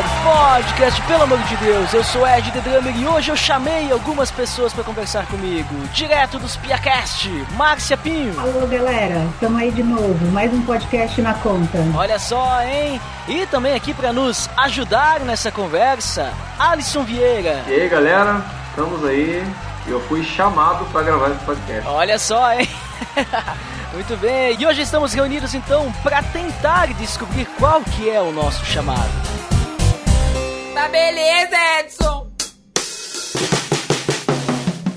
Ar, podcast Pelo Amor de Deus. Eu sou Ed The Drummer e hoje eu chamei algumas pessoas para conversar comigo. Direto dos Piacast, Márcia Pinho. Alô, galera. Estamos aí de novo. Mais um podcast na conta. Olha só, hein? E também aqui para nos ajudar nessa conversa, Alisson Vieira. E aí, galera? Estamos aí. Eu fui chamado para gravar esse podcast. Olha só, hein? Muito bem, e hoje estamos reunidos então para tentar descobrir qual que é o nosso chamado. Tá beleza, Edson!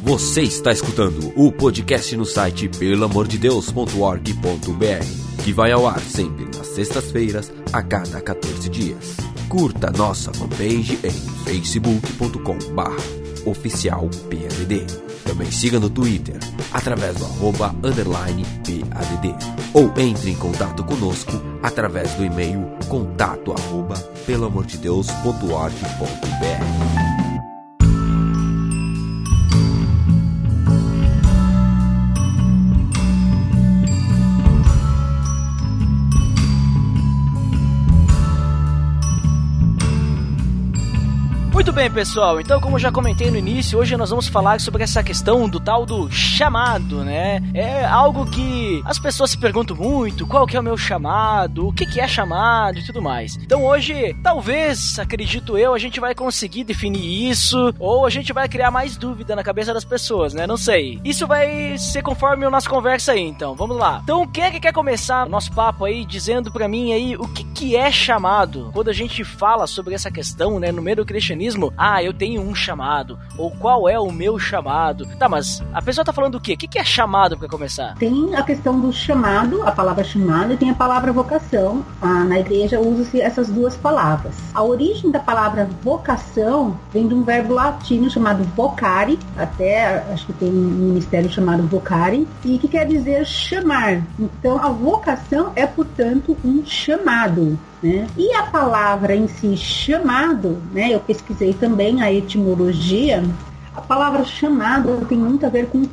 Você está escutando o podcast no site pelamordedeus.org.br, que vai ao ar sempre nas sextas-feiras, a cada 14 dias. Curta nossa fanpage em facebook.com.br oficial PADD. Também siga no Twitter, através do arroba underline PADD. Ou entre em contato conosco através do e-mail contato arroba pelamordedeus.org.br. Muito bem, pessoal. Então, como já comentei no início, hoje nós vamos falar sobre essa questão do tal do chamado, né? É algo que as pessoas se perguntam muito, qual que é o meu chamado, o que que é chamado e tudo mais. Então, hoje, talvez, acredito eu, a gente vai conseguir definir isso ou a gente vai criar mais dúvida na cabeça das pessoas, né? Não sei. Isso vai ser conforme a nossa conversa aí, então. Vamos lá. Então, quem é que quer começar o nosso papo aí dizendo para mim aí o que que é chamado? Quando a gente fala sobre essa questão, né, no meio do cristianismo, ah, eu tenho um chamado, ou qual é o meu chamado. Tá, mas a pessoa tá falando o quê? O que é chamado para começar? Tem a questão do chamado, a palavra chamado, e tem a palavra vocação. Ah, na igreja usa-se essas duas palavras. A origem da palavra vocação vem de um verbo latino chamado vocare, até acho que tem um ministério chamado vocare, e que quer dizer chamar. Então, a vocação é, portanto, um chamado. Né? E a palavra em si, chamado, né? eu pesquisei também a etimologia, a palavra chamado tem muito a ver com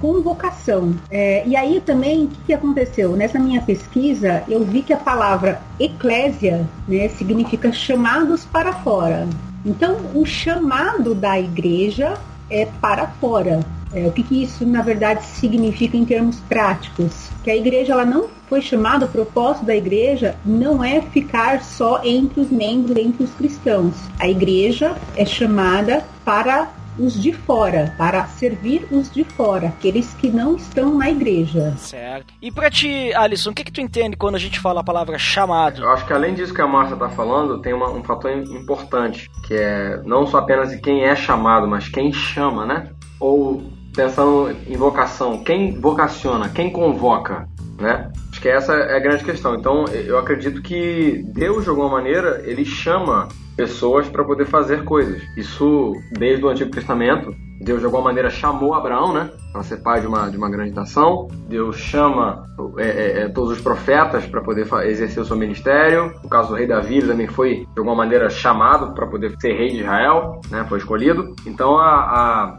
convocação. É, e aí também, o que, que, aconteceu? Nessa minha pesquisa, eu vi que a palavra eclésia né, significa chamados para fora. Então, o chamado da igreja é para fora. É, o que, que isso, na verdade, significa em termos práticos? Que a igreja ela não foi chamada, o propósito da igreja não é ficar só entre os membros, entre os cristãos. A igreja é chamada para os de fora, para servir os de fora, aqueles que não estão na igreja. Certo. E para ti, Alisson, o que, que tu entende quando a gente fala a palavra chamado? Eu acho que além disso que a Márcia está falando, tem uma, um fator importante, que é não só apenas de quem é chamado, mas quem chama, né? Ou pensando em vocação, quem vocaciona, quem convoca, né? Que essa é a grande questão. Então, eu acredito que Deus, de alguma maneira, ele chama pessoas para poder fazer coisas. Isso desde o Antigo Testamento. Deus, de alguma maneira, chamou Abraão, né? Para ser pai de uma, de uma grande nação. Deus chama é, é, é todos os profetas para poder exercer o seu ministério. No caso do rei Davi, ele também foi, de alguma maneira, chamado para poder ser rei de Israel, né? Foi escolhido. Então, a, a,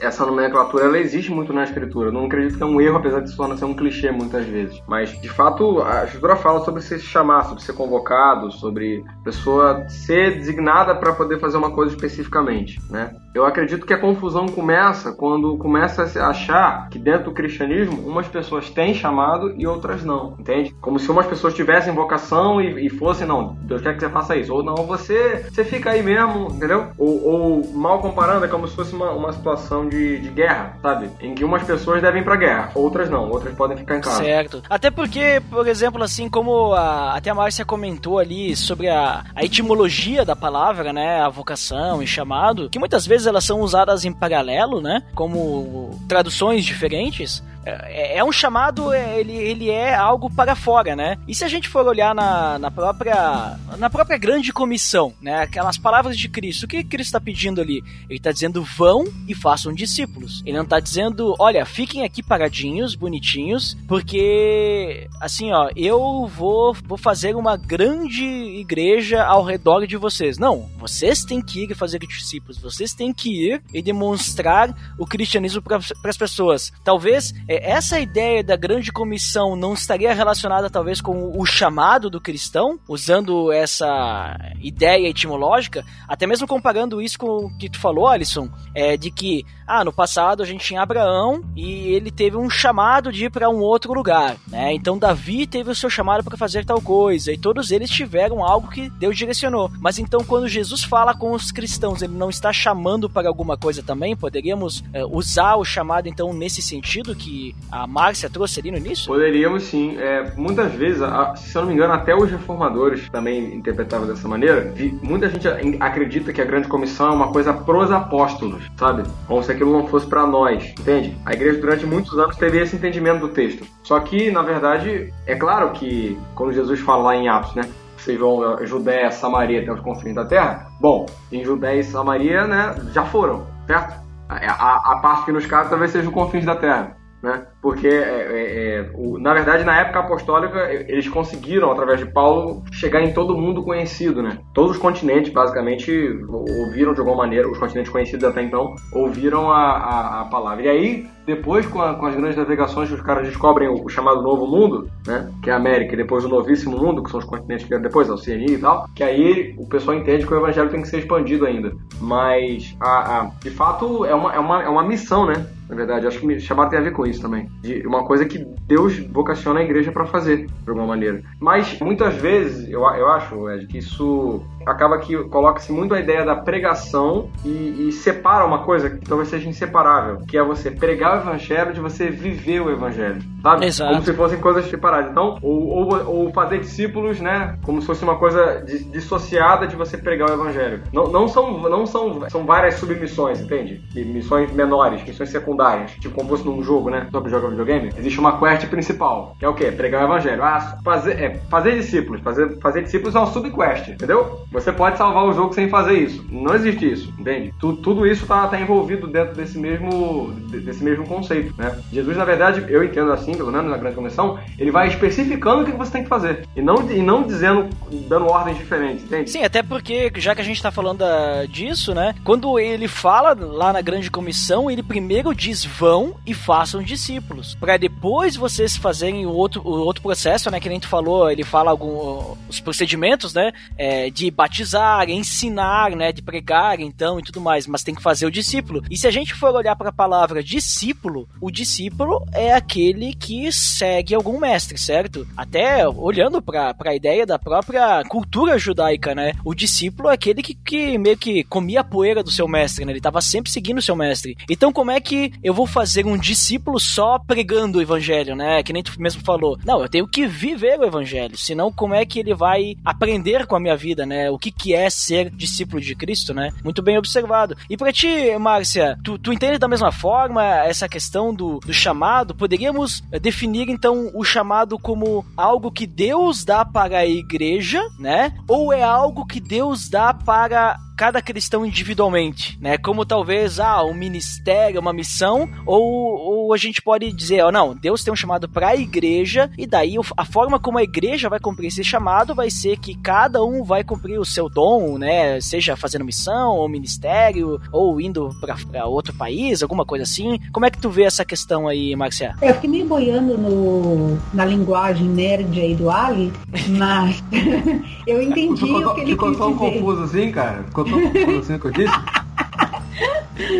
essa nomenclatura, ela existe muito na Escritura. Eu não acredito que é um erro, apesar de tornar ser um clichê muitas vezes. Mas, de fato, a Escritura fala sobre se chamar, sobre ser convocado, sobre pessoa ser designada para poder fazer uma coisa especificamente, né? Eu acredito que a confusão começa quando começa a se achar que dentro do cristianismo umas pessoas têm chamado e outras não, entende? Como se umas pessoas tivessem vocação e, e fossem, não, Deus quer que você faça isso, ou não, você, você fica aí mesmo, entendeu? Ou, ou mal comparando, é como se fosse uma, uma situação de, de guerra, sabe? Em que umas pessoas devem ir pra guerra, outras não, outras podem ficar em casa. Certo. Até porque, por exemplo, assim como a, até a Márcia comentou ali sobre a, a etimologia da palavra, né, a vocação e chamado, que muitas vezes elas são usadas em paralelo, né, como traduções diferentes, é, é um chamado, é, ele, ele é algo para fora, né? E se a gente for olhar na, na própria na própria grande comissão, né? Aquelas palavras de Cristo, o que Cristo está pedindo ali? Ele está dizendo vão e façam discípulos. Ele não está dizendo, olha, fiquem aqui paradinhos, bonitinhos, porque assim, ó, eu vou, vou fazer uma grande igreja ao redor de vocês. Não, vocês têm que ir fazer discípulos, vocês têm que ir e demonstrar o cristianismo para as pessoas. Talvez é, essa ideia da grande comissão não estaria relacionada talvez com o chamado do cristão, usando essa ideia etimológica, até mesmo comparando isso com o que tu falou, Alisson, é de que ah, no passado a gente tinha Abraão e ele teve um chamado de ir para um outro lugar, né? Então Davi teve o seu chamado para fazer tal coisa e todos eles tiveram algo que Deus direcionou. Mas então quando Jesus fala com os cristãos, ele não está chamando para alguma coisa também? Poderíamos é, usar o chamado então nesse sentido que a Márcia trouxe ali no início? Poderíamos sim. É, muitas vezes, se eu não me engano, até os reformadores também interpretavam dessa maneira. muita gente acredita que a grande comissão é uma coisa pros apóstolos, sabe? Como se aquilo não fosse para nós, entende? A igreja durante muitos anos teve esse entendimento do texto. Só que, na verdade, é claro que quando Jesus fala lá em Atos, né? Vocês vão a Judéia, Samaria até os confins da terra. Bom, em Judéia e Samaria, né, já foram, certo? A, a, a parte que nos cabe talvez seja os confins da terra né? Porque, é, é, é, o, na verdade, na época apostólica, eles conseguiram, através de Paulo, chegar em todo mundo conhecido, né? Todos os continentes, basicamente, ouviram de alguma maneira, os continentes conhecidos até então, ouviram a, a, a palavra. E aí, depois, com, a, com, as grandes navegações, os caras descobrem o, o, chamado Novo Mundo, né? Que é a América, e depois o Novíssimo Mundo, que são os continentes que vieram depois, a Oceania e tal, que aí o pessoal entende que o evangelho tem que ser expandido ainda. Mas, a, de fato, é uma, é, uma, é uma missão, né? na verdade. Acho que chamado tem a ver com isso também. De uma coisa que Deus vocaciona a igreja para fazer, de alguma maneira. Mas muitas vezes, eu, eu acho, Ed, que isso acaba que coloca-se muito a ideia da pregação e, e, separa uma coisa que talvez seja inseparável, que é você pregar o evangelho de você viver o evangelho, sabe? Exato. Como se fossem coisas separadas. Então, ou, ou, ou fazer discípulos, né? Como se fosse uma coisa dissociada de você pregar o evangelho. Não, não são, não são, são várias submissões, entende? E missões menores, missões secundárias, tipo como fosse num jogo, né? Sobre jogo videogame, existe uma quest principal, que é o quê? Pregar o evangelho. Ah, fazer, é, fazer discípulos. Fazer, fazer discípulos é uma subquest, entendeu? Você pode salvar o jogo sem fazer isso. Não existe isso, entende? Tu, tudo isso está tá envolvido dentro desse mesmo, desse mesmo conceito, né? Jesus, na verdade, eu entendo assim, pelo menos na grande comissão, ele vai especificando o que você tem que fazer. E não, e não dizendo, dando ordens diferentes, entende? Sim, até porque, já que a gente está falando ah, disso, né? Quando ele fala lá na grande comissão, ele primeiro diz vão e façam discípulos. para depois vocês fazerem o outro, o outro processo, né? Que nem tu falou, ele fala alguns os procedimentos, né? É, de batizar, ensinar, né, de pregar, então, e tudo mais, mas tem que fazer o discípulo. E se a gente for olhar para a palavra discípulo, o discípulo é aquele que segue algum mestre, certo? Até olhando para a ideia da própria cultura judaica, né? O discípulo é aquele que, que meio que comia a poeira do seu mestre, né? Ele estava sempre seguindo o seu mestre. Então, como é que eu vou fazer um discípulo só pregando o evangelho, né? Que nem tu mesmo falou. Não, eu tenho que viver o evangelho, senão como é que ele vai aprender com a minha vida, né? O que, que é ser discípulo de Cristo, né? Muito bem observado. E para ti, Márcia, tu, tu entende da mesma forma essa questão do, do chamado? Poderíamos eh, definir então o chamado como algo que Deus dá para a igreja, né? Ou é algo que Deus dá para cada cristão individualmente, né? Como talvez, ah, um ministério, uma missão, ou, ou a gente pode dizer, ó, oh, não, Deus tem um chamado para a igreja, e daí a forma como a igreja vai cumprir esse chamado vai ser que cada um vai cumprir o seu dom, né? Seja fazendo missão, ou ministério, ou indo para outro país, alguma coisa assim. Como é que tu vê essa questão aí, Marcia? Eu fiquei meio boiando no, na linguagem nerd aí do Ali, mas eu entendi ficou, o que ele ficou quis tão confuso assim, cara? Ficou assim que eu disse?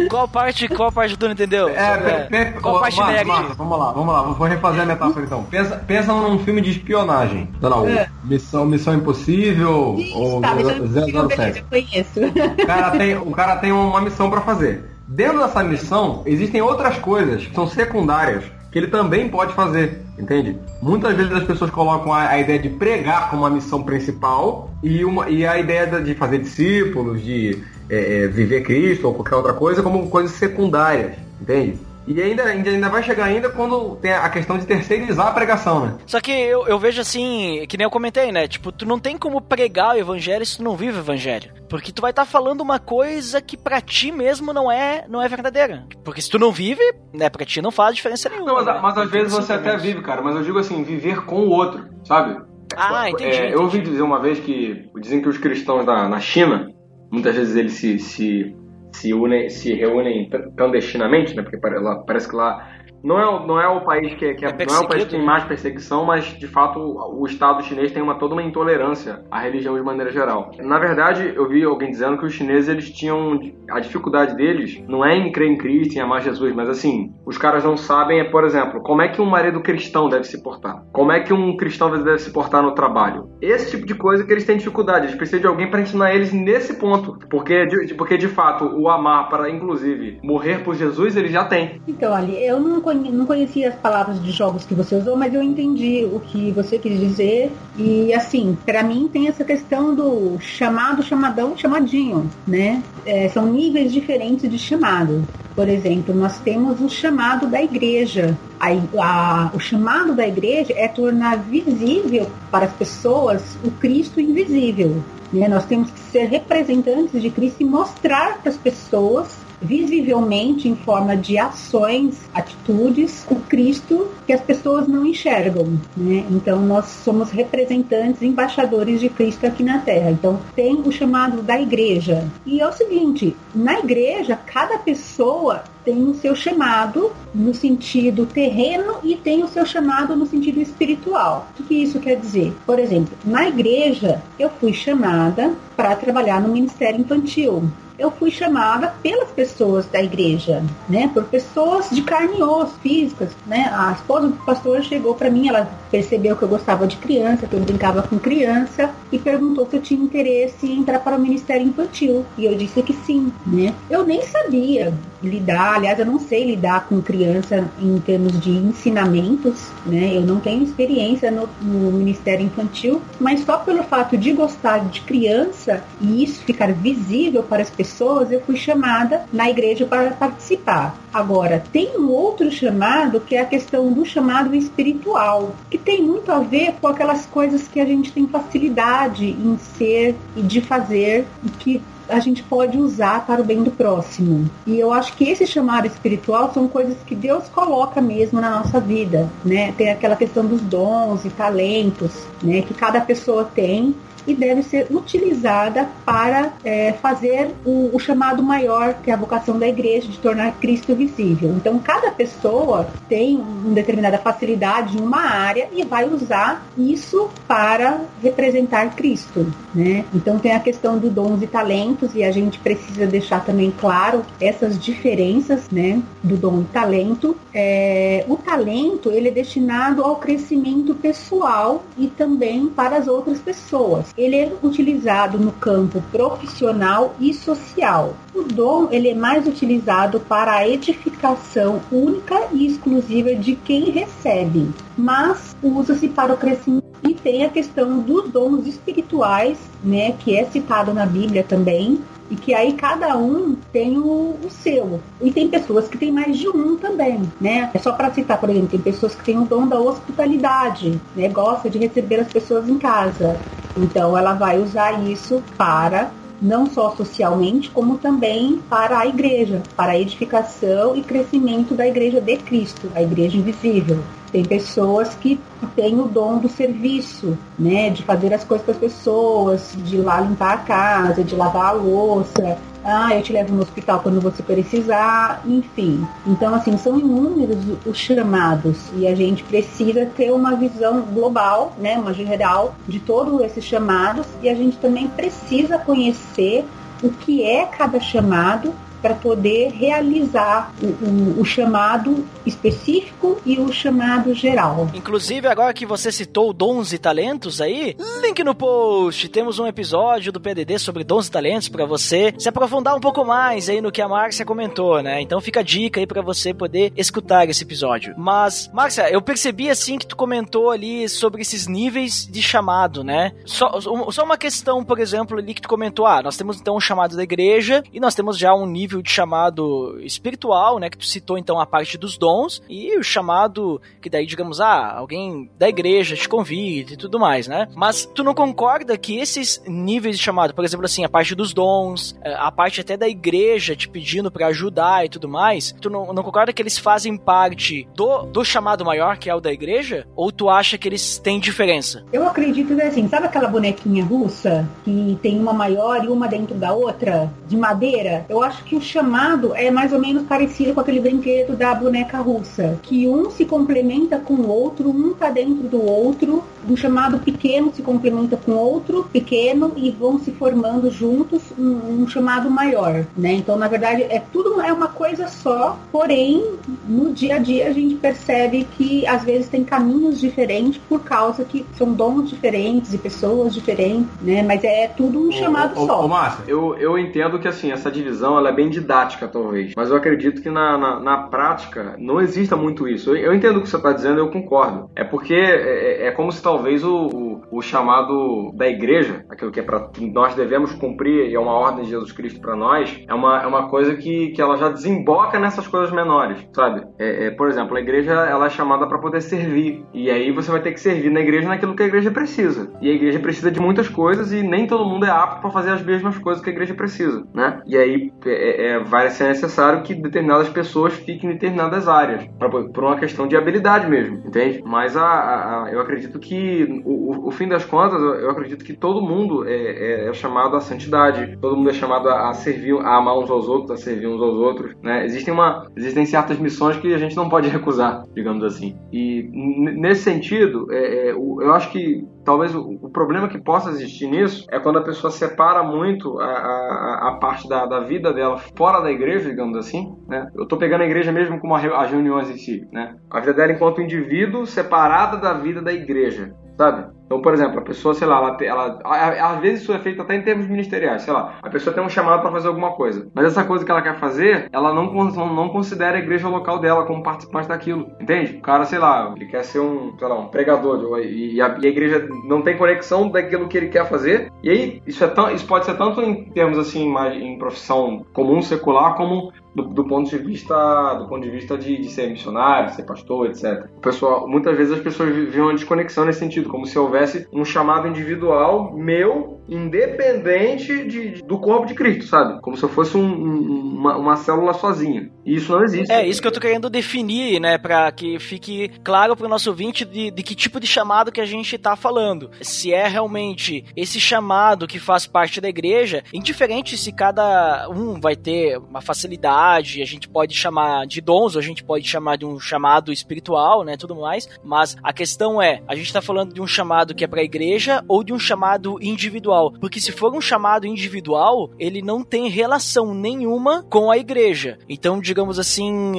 Qual parte, qual parte tu não entendeu? É, é, qual parte Marcos, Marcos, vamos lá, vamos lá, vou refazer a metáfora então. Pensa, pensa num filme de espionagem. Sei lá, é. Missão, Missão Impossível Isso, ou tá, 007. Eu conheço. O cara tem, o cara tem uma missão para fazer. Dentro dessa missão, existem outras coisas que são secundárias que ele também pode fazer, entende? Muitas vezes as pessoas colocam a, a ideia de pregar como a missão principal e, uma, e a ideia de fazer discípulos, de é, é, viver Cristo ou qualquer outra coisa como coisas secundárias, entende? E ainda, ainda vai chegar ainda quando tem a questão de terceirizar a pregação, né? Só que eu, eu vejo assim, que nem eu comentei, né? Tipo, tu não tem como pregar o evangelho se tu não vive o evangelho. Porque tu vai estar tá falando uma coisa que para ti mesmo não é, não é verdadeira. Porque se tu não vive, né, pra ti não faz diferença nenhuma. Não, mas, né? mas às vezes você até vive, cara. Mas eu digo assim, viver com o outro, sabe? Ah, entendi. É, entendi. eu ouvi dizer uma vez que dizem que os cristãos da, na China, muitas vezes eles se, se, se, unem, se reúnem clandestinamente, né? Porque parece que lá não é, não é o país que, que é, É não é o país que tem perseguido, mais perseguição, mas de fato o, o Estado chinês tem uma toda uma intolerância à religião de maneira geral. Na verdade, eu vi alguém dizendo que os chineses eles tinham a dificuldade deles não é em crer em Cristo, em amar Jesus, mas assim os caras não sabem, por exemplo, como é que um marido cristão deve se portar, como é que um cristão deve se portar no trabalho. Esse tipo de coisa que eles têm dificuldade. Eles precisam de alguém para ensinar eles nesse ponto, porque de, porque de fato o amar para inclusive morrer por Jesus eles já têm. Então, ali, eu não, não conhecia as palavras de jogos que você usou, mas eu entendi o que você quis dizer. E assim, para mim tem essa questão do chamado, chamadão, chamadinho, né? É, são níveis diferentes de chamado. Por exemplo, nós temos o chamado da igreja. A, a- o chamado da igreja é tornar visível para as pessoas o Cristo invisível. né? Nós temos que ser representantes de Cristo e mostrar para as pessoas visivelmente em forma de ações, atitudes, o Cristo que as pessoas não enxergam, né? Então nós somos representantes, embaixadores de Cristo aqui na Terra. Então tem o chamado da igreja. E é o seguinte, na igreja cada pessoa tem o seu chamado no sentido terreno e tem o seu chamado no sentido espiritual. O que isso quer dizer? Por exemplo, na igreja eu fui chamada para trabalhar no ministério infantil eu fui chamada pelas pessoas da igreja, né? Por pessoas de carne e osso, físicas, né? A esposa do pastor chegou para mim, ela percebeu que eu gostava de criança, que eu brincava com criança e perguntou se eu tinha interesse em entrar para o ministério infantil. E eu disse que sim, né? Eu nem sabia lidar, aliás, eu não sei lidar com criança em termos de ensinamentos, né? Eu não tenho experiência no, no ministério infantil, mas só pelo fato de gostar de criança e isso ficar visível para as pessoas, eu fui chamada na igreja para participar. Agora, tem um outro chamado que é a questão do chamado espiritual, que tem muito a ver com aquelas coisas que a gente tem facilidade em ser e de fazer e que a gente pode usar para o bem do próximo. E eu acho que esse chamado espiritual são coisas que Deus coloca mesmo na nossa vida, né? Tem aquela questão dos dons e talentos, né? Que cada pessoa tem e deve ser utilizada para é, fazer o, o, chamado maior, que é a vocação da igreja, de tornar Cristo visível. Então, cada pessoa tem uma determinada facilidade em uma área e vai usar isso para representar Cristo. Né? Então, tem a questão do dons e talentos, e a gente precisa deixar também claro essas diferenças né, do dom e talento. É, o talento ele é destinado ao crescimento pessoal e também para as outras pessoas ele é utilizado no campo profissional e social. O dom ele é mais utilizado para a edificação única e exclusiva de quem recebe, mas usa-se para o crescimento e tem a questão dos dons espirituais, né, que é citado na Bíblia também, e que aí cada um tem o, o, seu. E tem pessoas que têm mais de um também, né? É só para citar, por exemplo, tem pessoas que têm o dom da hospitalidade, né? Gosta de receber as pessoas em casa. Então ela vai usar isso para não só socialmente, como também para a igreja, para a edificação e crescimento da igreja de Cristo, a igreja invisível. Tem pessoas que têm o dom do serviço, né, de fazer as coisas para as pessoas, de ir lá limpar a casa, de lavar a louça. Ah, eu te levo no hospital quando você precisar, enfim. Então, assim, são inúmeros os chamados. E a gente precisa ter uma visão global, né, uma geral de todos esses chamados. E a gente também precisa conhecer o que é cada chamado para poder realizar o, o, o, chamado específico e o chamado geral. Inclusive, agora que você citou dons e talentos aí, link no post. Temos um episódio do PDD sobre dons e talentos para você se aprofundar um pouco mais aí no que a Márcia comentou, né? Então fica a dica aí para você poder escutar esse episódio. Mas, Márcia, eu percebi assim que tu comentou ali sobre esses níveis de chamado, né? Só, só uma questão, por exemplo, ali que tu comentou, ah, nós temos então um chamado da igreja e nós temos já um nível nível de chamado espiritual, né? Que tu citou então a parte dos dons, e o chamado que daí, digamos, ah, alguém da igreja te convida e tudo mais, né? Mas tu não concorda que esses níveis de chamado, por exemplo, assim, a parte dos dons, eh, a parte até da igreja te pedindo para ajudar e tudo mais, tu não, não concorda que eles fazem parte do, do chamado maior, que é o da igreja? Ou tu acha que eles têm diferença? Eu acredito que assim, sabe aquela bonequinha russa que tem uma maior e uma dentro da outra, de madeira? Eu acho que o chamado é mais ou menos parecido com aquele brinquedo da boneca russa, que um se complementa com o outro, um tá dentro do outro, um chamado pequeno se complementa com outro pequeno e vão se formando juntos um, um chamado maior, né? Então, na verdade, é tudo é uma coisa só, porém, no dia a dia a gente percebe que às vezes tem caminhos diferentes por causa que são dons diferentes e pessoas diferentes, né? Mas é tudo um chamado ô, só. Ô, Márcia, eu, eu entendo que assim, essa divisão ela é bem didática, talvez. Mas eu acredito que na, na, na prática não exista muito isso. Eu, eu entendo o que você está dizendo, eu concordo. É porque é, é como se talvez o, o, o, chamado da igreja, aquilo que é para nós devemos cumprir e é uma ordem de Jesus Cristo para nós, é uma, é uma coisa que, que ela já desemboca nessas coisas menores, sabe? É, é, por exemplo, a igreja ela é chamada para poder servir. E aí você vai ter que servir na igreja naquilo que a igreja precisa. E a igreja precisa de muitas coisas e nem todo mundo é apto para fazer as mesmas coisas que a igreja precisa, né? E aí é, é, vai ser necessário que determinadas pessoas fiquem em determinadas áreas, pra, por uma questão de habilidade mesmo, entende? Mas a, a, a eu acredito que o, o, fim das contas, eu acredito que todo mundo é, é, é, chamado à santidade, todo mundo é chamado a, a, servir, a amar uns aos outros, a servir uns aos outros, né? Existem, uma, existem certas missões que a gente não pode recusar, digamos assim. E nesse sentido, é, é eu acho que talvez o, o, problema que possa existir nisso é quando a pessoa separa muito a, a, a parte da, da, vida dela fora da igreja, digamos assim, né? Eu estou pegando a igreja mesmo como as reuniões em si, né? A vida dela enquanto indivíduo separada da vida da igreja sabe? Então, por exemplo, a pessoa, sei lá, ela, ela, às vezes isso é feito até em termos ministeriais, sei lá, a pessoa tem um chamado para fazer alguma coisa, mas essa coisa que ela quer fazer, ela não, não considera a igreja local dela como participante daquilo, entende? O cara, sei lá, ele quer ser um, sei lá, um pregador e a, e a igreja não tem conexão daquilo que ele quer fazer, e aí isso, é tão, isso pode ser tanto em termos assim, mais, em profissão comum, secular, como do, do, ponto de vista do ponto de vista de, de, ser missionário, ser pastor, etc. Pessoal, muitas vezes as pessoas vivem uma desconexão nesse sentido, como se houvesse um chamado individual meu, independente de, de, do corpo de Cristo, sabe? Como se eu fosse um, um, uma, uma, célula sozinha. Isso não existe. É isso que eu tô querendo definir, né, para que fique claro para o nosso ouvinte de, de que tipo de chamado que a gente tá falando. Se é realmente esse chamado que faz parte da igreja, indiferente se cada um vai ter uma facilidade a gente pode chamar de dons, ou a gente pode chamar de um chamado espiritual, né, tudo mais, mas a questão é, a gente está falando de um chamado que é para a igreja ou de um chamado individual? Porque se for um chamado individual, ele não tem relação nenhuma com a igreja. Então, digamos assim,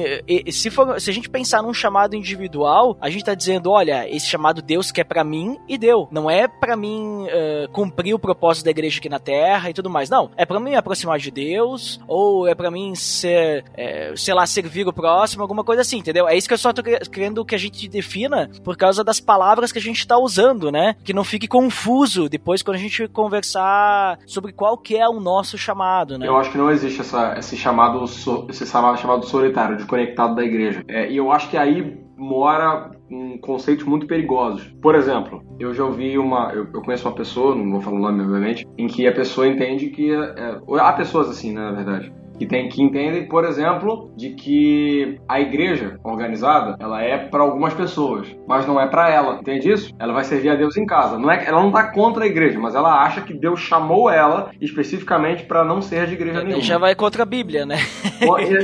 se, for, se a gente pensar num chamado individual, a gente está dizendo, olha, esse chamado Deus quer para mim e deu. Não é para mim uh, cumprir o propósito da igreja aqui na Terra e tudo mais. Não, é para mim me aproximar de Deus ou é para mim ser é, sei lá, servir o próximo, alguma coisa assim, entendeu? É isso que eu só tô querendo que a gente defina por causa das palavras que a gente tá usando, né? Que não fique confuso depois quando a gente conversar sobre qual que é o nosso chamado, né? Eu acho que não existe essa, esse chamado esse chamado solitário, de conectado da igreja. É, e eu acho que aí mora um conceitos muito perigosos. Por exemplo, eu já ouvi uma. Eu, eu, conheço uma pessoa, não vou falar o nome, obviamente, em que a pessoa entende que. É, há pessoas assim, né, na verdade que tem que entendem, por exemplo, de que a igreja organizada ela é para algumas pessoas, mas não é para ela. Entende isso? Ela vai servir a Deus em casa. Não é, ela não está contra a igreja, mas ela acha que Deus chamou ela especificamente para não ser de igreja nenhuma. Já vai contra a Bíblia, né?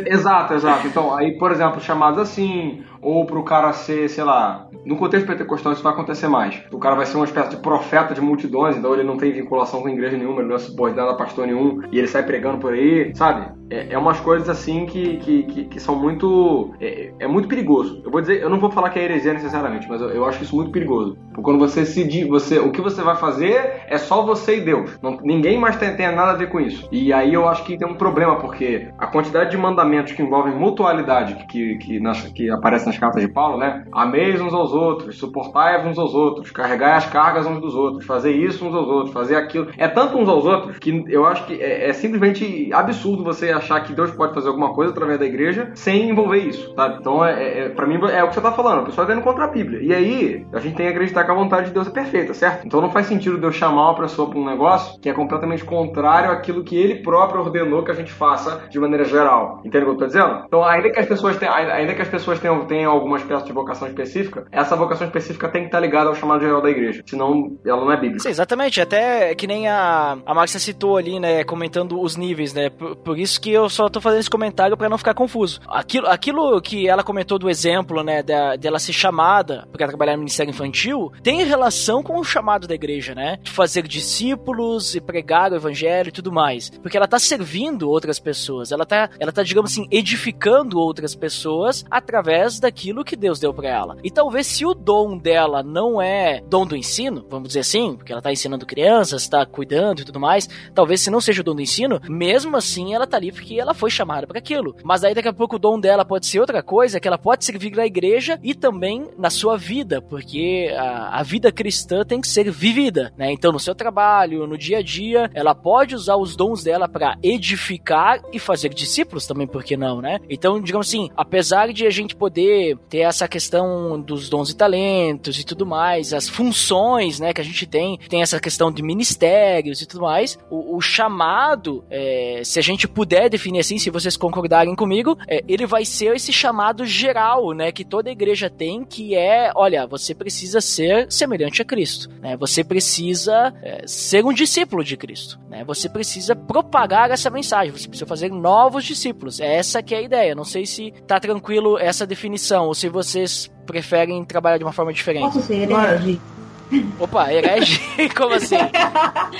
exato, exato. Então, aí, por exemplo, chamados assim, ou para o cara ser, sei lá, no contexto pentecostal isso vai acontecer mais. O cara vai ser uma espécie de profeta de multidões, então ele não tem vinculação com igreja nenhuma, ele não é subordinado a pastor nenhum, e ele sai pregando por aí, sabe? É, é umas coisas assim que, que, que, que são muito. É, é, muito perigoso. Eu vou dizer, eu não vou falar que é heresia necessariamente, mas eu, eu acho isso muito perigoso. Porque quando você se você o que você vai fazer é só você e Deus. Não, ninguém mais tem, tem nada a ver com isso. E aí eu acho que tem um problema, porque a quantidade de mandamentos que envolvem mutualidade que, que, que, que aparece nas cartas de Paulo, né? Ameis uns aos outros, suportai uns aos outros, carregai as cargas uns dos outros, fazer isso uns aos outros, fazer aquilo. É tanto uns aos outros que eu acho que é, é simplesmente absurdo você achar que Deus pode fazer alguma coisa através da igreja sem envolver isso, tá? Então, é, é, pra mim, é o que você tá falando. O pessoal tá indo contra a Bíblia. E aí, a gente tem que acreditar que a vontade de Deus é perfeita, certo? Então não faz sentido Deus chamar uma pessoa pra um negócio que é completamente contrário àquilo que ele próprio ordenou que a gente faça de maneira geral. Entende o que eu tô dizendo? Então, ainda que as pessoas tenham, ainda que as pessoas tenham, tenham algumas peças de vocação específica, essa vocação específica tem que estar ligada ao chamado geral da igreja. Senão, ela não é bíblica. Sim, exatamente. Até que nem a, a Márcia citou ali, né, comentando os níveis, né? Por, por isso que eu só tô fazendo esse comentário para não ficar confuso. Aquilo, aquilo que ela comentou do exemplo, né, dela de, ser chamada para trabalhar no ministério infantil, tem relação com o chamado da igreja, né? De fazer discípulos e pregar o evangelho e tudo mais. Porque ela tá servindo outras pessoas, ela tá, ela tá, digamos assim, edificando outras pessoas através daquilo que Deus deu para ela. E talvez se o dom dela não é dom do ensino, vamos dizer assim, porque ela tá ensinando crianças, tá cuidando e tudo mais, talvez se não seja o dom do ensino, mesmo assim ela tá ali porque ela foi chamada para aquilo. Mas aí daqui a pouco o dom dela pode ser outra coisa, que ela pode servir na igreja e também na sua vida, porque a, a vida cristã tem que ser vivida, né? Então no seu trabalho, no dia a dia, ela pode usar os dons dela para edificar e fazer discípulos também, por que não, né? Então, digamos assim, apesar de a gente poder ter essa questão dos dons e talentos e tudo mais, as funções, né, que a gente tem, tem essa questão de ministérios e tudo mais, o, o chamado, é, se a gente puder definir assim, se vocês concordarem comigo, é, ele vai ser esse chamado geral, né, que toda igreja tem, que é, olha, você precisa ser semelhante a Cristo, né, você precisa é, ser um discípulo de Cristo, né, você precisa propagar essa mensagem, você precisa fazer novos discípulos, essa que é a ideia, não sei se tá tranquilo essa definição, ou se vocês preferem trabalhar de uma forma diferente. Posso ser herege? Opa, herege? Como assim?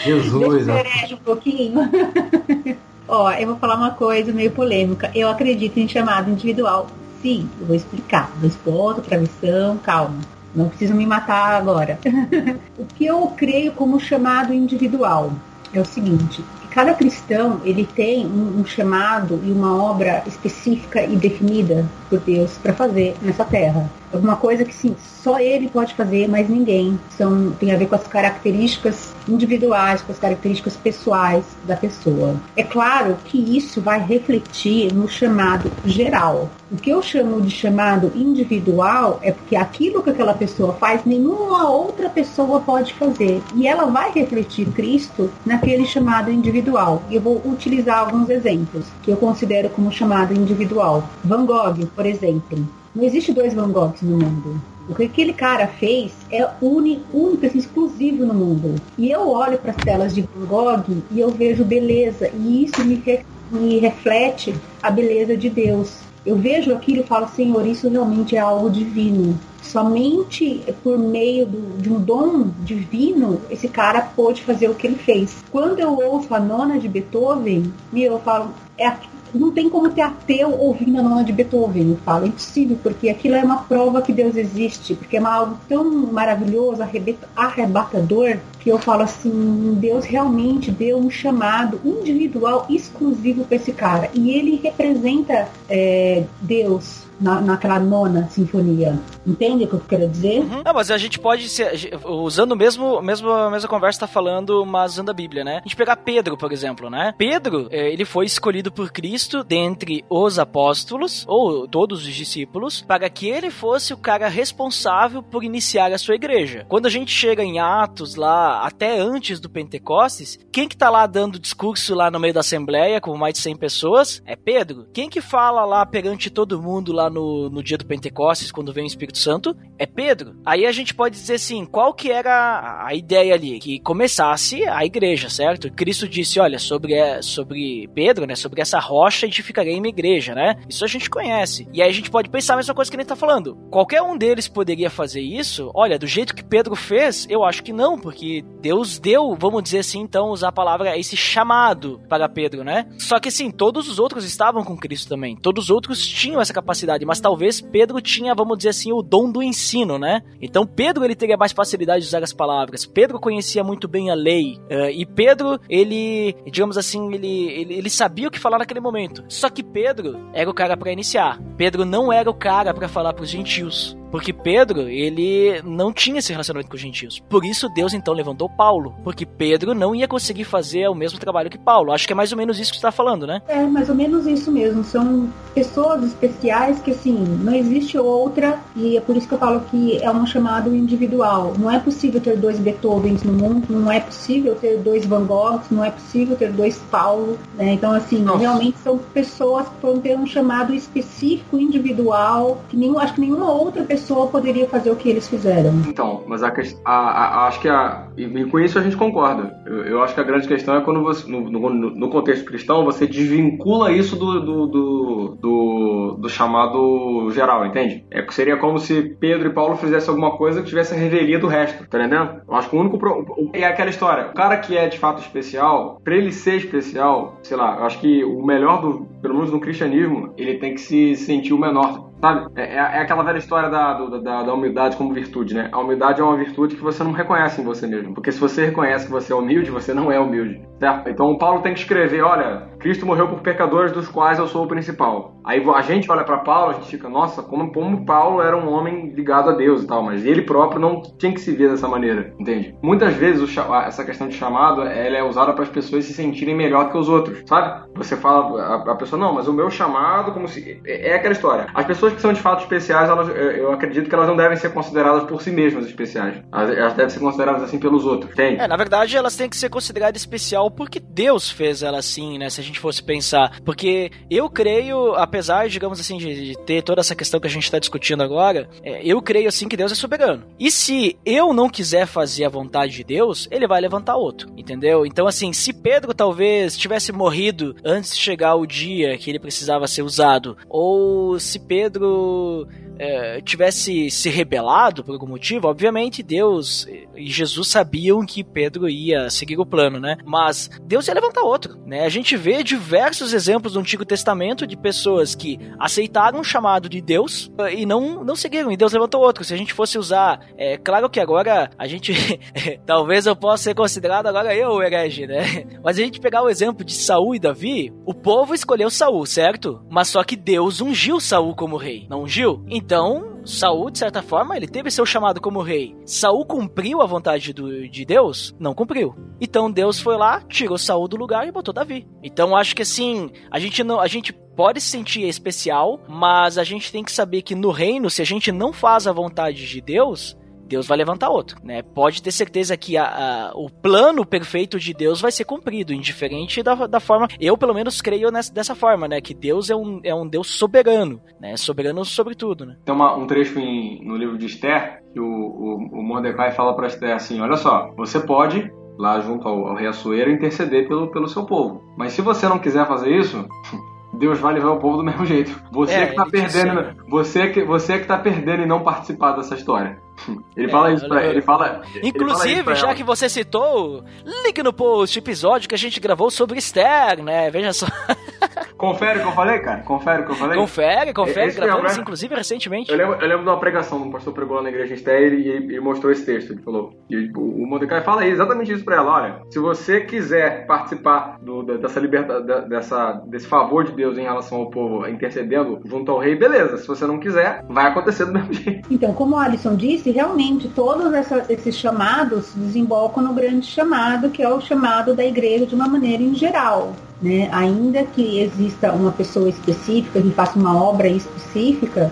Jesus, Deixa eu herege um pouquinho. Ó, eu vou falar uma coisa meio polêmica. Eu acredito em chamado individual. Sim, eu vou explicar. Dois pontos, travessão, calma. Não preciso me matar agora. o que eu creio como chamado individual é o seguinte: cada cristão ele tem um, um, chamado e uma obra específica e definida por Deus para fazer nessa terra. Alguma coisa que sim, só ele pode fazer, mas ninguém. São, tem a ver com as características individuais, com as características pessoais da pessoa. É claro que isso vai refletir no chamado geral. O que eu chamo de chamado individual é porque aquilo que aquela pessoa faz, nenhuma outra pessoa pode fazer. E ela vai refletir Cristo naquele chamado individual. E eu vou utilizar alguns exemplos que eu considero como chamado individual. Van Gogh, por exemplo. Não existe dois Van Goghs no mundo. O que aquele cara fez é único, assim, exclusivo no mundo. E eu olho para as telas de Van Gogh e eu vejo beleza. E isso me, me reflete a beleza de Deus. Eu vejo aquilo e falo, Senhor, isso realmente é algo divino. Somente por meio do, de um dom divino esse cara pôde fazer o que ele fez. Quando eu ouço a nona de Beethoven, eu falo, é, não tem como ter ateu ouvindo a nona de Beethoven, eu falo, é impossível, porque aquilo é uma prova que Deus existe, porque é algo tão maravilhoso, arrebatador, que eu falo assim, Deus realmente deu um chamado individual exclusivo para esse cara. E ele representa é, Deus na, naquela nona sinfonia. Entende o que eu quero dizer? Uhum. Não, mas a gente pode, ser, usando mesmo, mesmo a mesma conversa, tá falando, mas usando a Bíblia, né? A gente pegar Pedro, por exemplo, né? Pedro, é, ele foi escolhido por Cristo dentre os apóstolos, ou todos os discípulos, para que ele fosse o cara responsável por iniciar a sua igreja. Quando a gente chega em Atos, lá, até antes do Pentecostes, quem que tá lá dando discurso lá no meio da assembleia, com mais de 100 pessoas? É Pedro. Quem que fala lá perante todo mundo lá no, no dia do Pentecostes, quando vem o Espírito Santo, é Pedro. Aí a gente pode dizer assim, qual que era a ideia ali? Que começasse a igreja, certo? Cristo disse, olha, sobre, sobre Pedro, né, sobre essa rocha edificarei uma igreja, né? Isso a gente conhece. E aí a gente pode pensar a mesma coisa que ele tá falando. Qualquer um deles poderia fazer isso? Olha, do jeito que Pedro fez, eu acho que não, porque Deus deu, vamos dizer assim, então, usar a palavra, esse chamado para Pedro, né? Só que assim, todos os outros estavam com Cristo também. Todos os outros tinham essa capacidade, mas talvez Pedro tinha, vamos dizer assim, o dom do ensino, né? Então Pedro ele teria mais facilidade de usar as palavras. Pedro conhecia muito bem a lei. Uh, e Pedro, ele, digamos assim, ele, ele, ele sabia o que falar naquele momento. Só que Pedro era o cara para iniciar. Pedro não era o cara para falar para os gentios. Porque Pedro, ele não tinha esse relacionamento com os gentios. Por isso Deus então levantou Paulo. Porque Pedro não ia conseguir fazer o mesmo trabalho que Paulo. Acho que é mais ou menos isso que você está falando, né? É, mais ou menos isso mesmo. São pessoas especiais que, assim, não existe outra. E é por isso que eu falo que é um chamado individual. Não é possível ter dois Beethovens no mundo. Não é possível ter dois Van Goghs. Não é possível ter dois Paulo. Né? Então, assim, Nossa. realmente são pessoas que vão ter um chamado específico, individual. Que nenhum, acho que nenhuma outra pessoa pessoa poderia fazer o que eles fizeram. Então, mas a, a, a acho que a. E com isso a gente concorda. Eu, eu, acho que a grande questão é quando você, no, no, no contexto cristão, você desvincula isso do, do, do, do, do chamado geral, entende? É, seria como se Pedro e Paulo fizessem alguma coisa que tivesse a revelia do resto, tá entendendo? Eu acho que o único. Pro, é aquela história. O cara que é de fato especial, pra ele ser especial, sei lá, eu acho que o melhor do. Pelo menos no cristianismo, ele tem que se sentir o menor Sabe? É, é, é, aquela velha história da, da, da, humildade como virtude, né? A humildade é uma virtude que você não reconhece em você mesmo. Porque se você reconhece que você é humilde, você não é humilde. Certo? Então o Paulo tem que escrever: olha, Cristo morreu por pecadores dos quais eu sou o principal. Aí a gente olha para Paulo, a gente fica, nossa, como, como Paulo era um homem ligado a Deus e tal, mas ele próprio não tinha que se ver dessa maneira, entende? Muitas vezes o, essa questão de chamado ela é usada para as pessoas se sentirem melhor que os outros, sabe? Você fala, a, a pessoa, não, mas o meu chamado, como se. É, é aquela história. As pessoas que são de fato especiais, elas, eu acredito que elas não devem ser consideradas por si mesmas especiais. Elas, elas devem ser consideradas assim pelos outros. Tem? É, na verdade, elas têm que ser consideradas especial porque Deus fez elas assim, né? Se a gente fosse pensar. Porque eu creio, apesar, digamos assim, de, de ter toda essa questão que a gente está discutindo agora, é, eu creio assim que Deus é soberano. E se eu não quiser fazer a vontade de Deus, ele vai levantar outro, entendeu? Então, assim, se Pedro talvez tivesse morrido antes de chegar o dia que ele precisava ser usado, ou se Pedro é, tivesse se rebelado por algum motivo, obviamente Deus e Jesus sabiam que Pedro ia seguir o plano, né? Mas Deus ia levantar outro, né? A gente vê diversos exemplos no Antigo Testamento de pessoas que aceitaram o chamado de Deus eh, e não, não seguiram, e Deus levantou outro. Se a gente fosse usar, é claro que agora a gente, talvez eu possa ser considerado agora eu o herege, né? Mas a gente pegar o exemplo de Saul e Davi, o povo escolheu Saul, certo? Mas só que Deus ungiu Saul como rei, não ungiu? Então, Saul, de certa forma, ele teve seu chamado como rei. Saul cumpriu a vontade do, de Deus? Não cumpriu. Então Deus foi lá, tirou Saul do lugar e botou Davi. Então acho que assim, a gente não, a gente pode se sentir especial, mas a gente tem que saber que no reino, se a gente não faz a vontade de Deus, Deus vai levantar outro, né? Pode ter certeza que a, a, o plano perfeito de Deus vai ser cumprido, indiferente da, da forma. Eu, pelo menos, creio nessa, dessa forma, né? Que Deus é um, é um Deus soberano, né? Soberano sobre tudo, né? Tem uma, um trecho em, no livro de Esther que o, o, o Mordecai fala para Esther assim: Olha só, você pode lá junto ao, ao rei Assuero interceder pelo, pelo seu povo, mas se você não quiser fazer isso. Deus vai levar o povo do mesmo jeito. Você é, que tá perdendo, você que você que tá perdendo e não participar dessa história. Ele é, fala isso pra ele fala. Inclusive, ele fala já que você citou, link no post episódio que a gente gravou sobre Esther, né? Veja só. Confere o que eu falei, cara? Confere o que eu falei? Confere, confere. Esse gravamos, inclusive, recentemente. Eu lembro, eu lembro de uma pregação, um pastor pregou lá na igreja Esther e ele, ele, mostrou esse texto. Ele falou, e o Mordecai fala exatamente isso pra ela. Olha, se você quiser participar do, dessa liberta, dessa, desse favor de Deus em relação ao povo intercedendo junto ao rei, beleza. Se você não quiser, vai acontecer do mesmo jeito. Então, como o Alisson disse, realmente todos essa, esses chamados desembocam no grande chamado, que é o chamado da igreja de uma maneira em geral. Né? Ainda que exista uma pessoa específica que faça uma obra específica,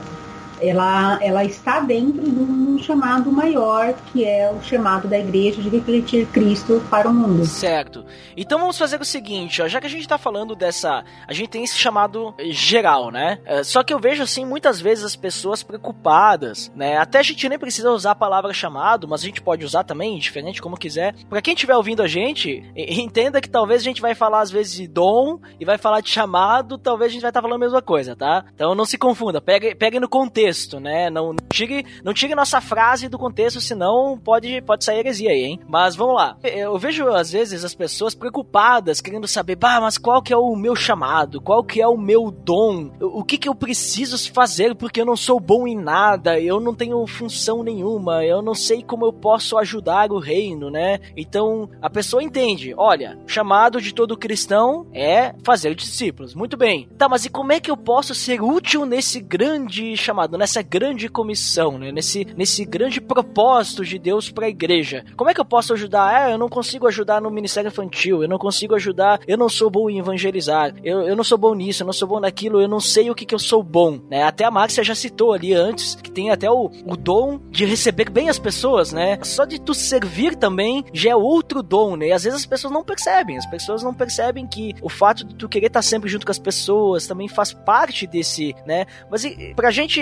ela, ela está dentro de um chamado maior, que é o chamado da igreja de refletir Cristo para o mundo. Certo. Então vamos fazer o seguinte, ó, já que a gente está falando dessa. A gente tem esse chamado geral, né? É, só que eu vejo, assim, muitas vezes as pessoas preocupadas, né? Até a gente nem precisa usar a palavra chamado, mas a gente pode usar também, diferente, como quiser. Para quem estiver ouvindo a gente, entenda que talvez a gente vai falar às vezes de dom e vai falar de chamado, talvez a gente vai estar tá falando a mesma coisa, tá? Então não se confunda, pegue, pegue no contexto contexto, né? Não, não, tire, não tire nossa frase do contexto, senão pode, pode sair heresia aí, hein? Mas vamos lá. Eu vejo, às vezes, as pessoas preocupadas, querendo saber, bah, mas qual que é o meu chamado? Qual que é o meu dom? O que que eu preciso fazer porque eu não sou bom em nada, eu não tenho função nenhuma, eu não sei como eu posso ajudar o reino, né? Então, a pessoa entende, olha, chamado de todo cristão é fazer discípulos. Muito bem. Tá, mas e como é que eu posso ser útil nesse grande chamado, nessa grande comissão, né? Nesse, nesse grande propósito de Deus para a igreja? Como é que eu posso ajudar? Ah, eu não consigo ajudar no ministério infantil, eu não consigo ajudar, eu não sou bom em evangelizar, eu, eu não sou bom nisso, eu não sou bom naquilo, eu não sei o que, que eu sou bom, né? Até a Márcia já citou ali antes que tem até o, o dom de receber bem as pessoas, né? Só de tu servir também já é outro dom, né? E às vezes as pessoas não percebem, as pessoas não percebem que o fato de tu querer estar sempre junto com as pessoas também faz parte desse, né? Mas e, pra gente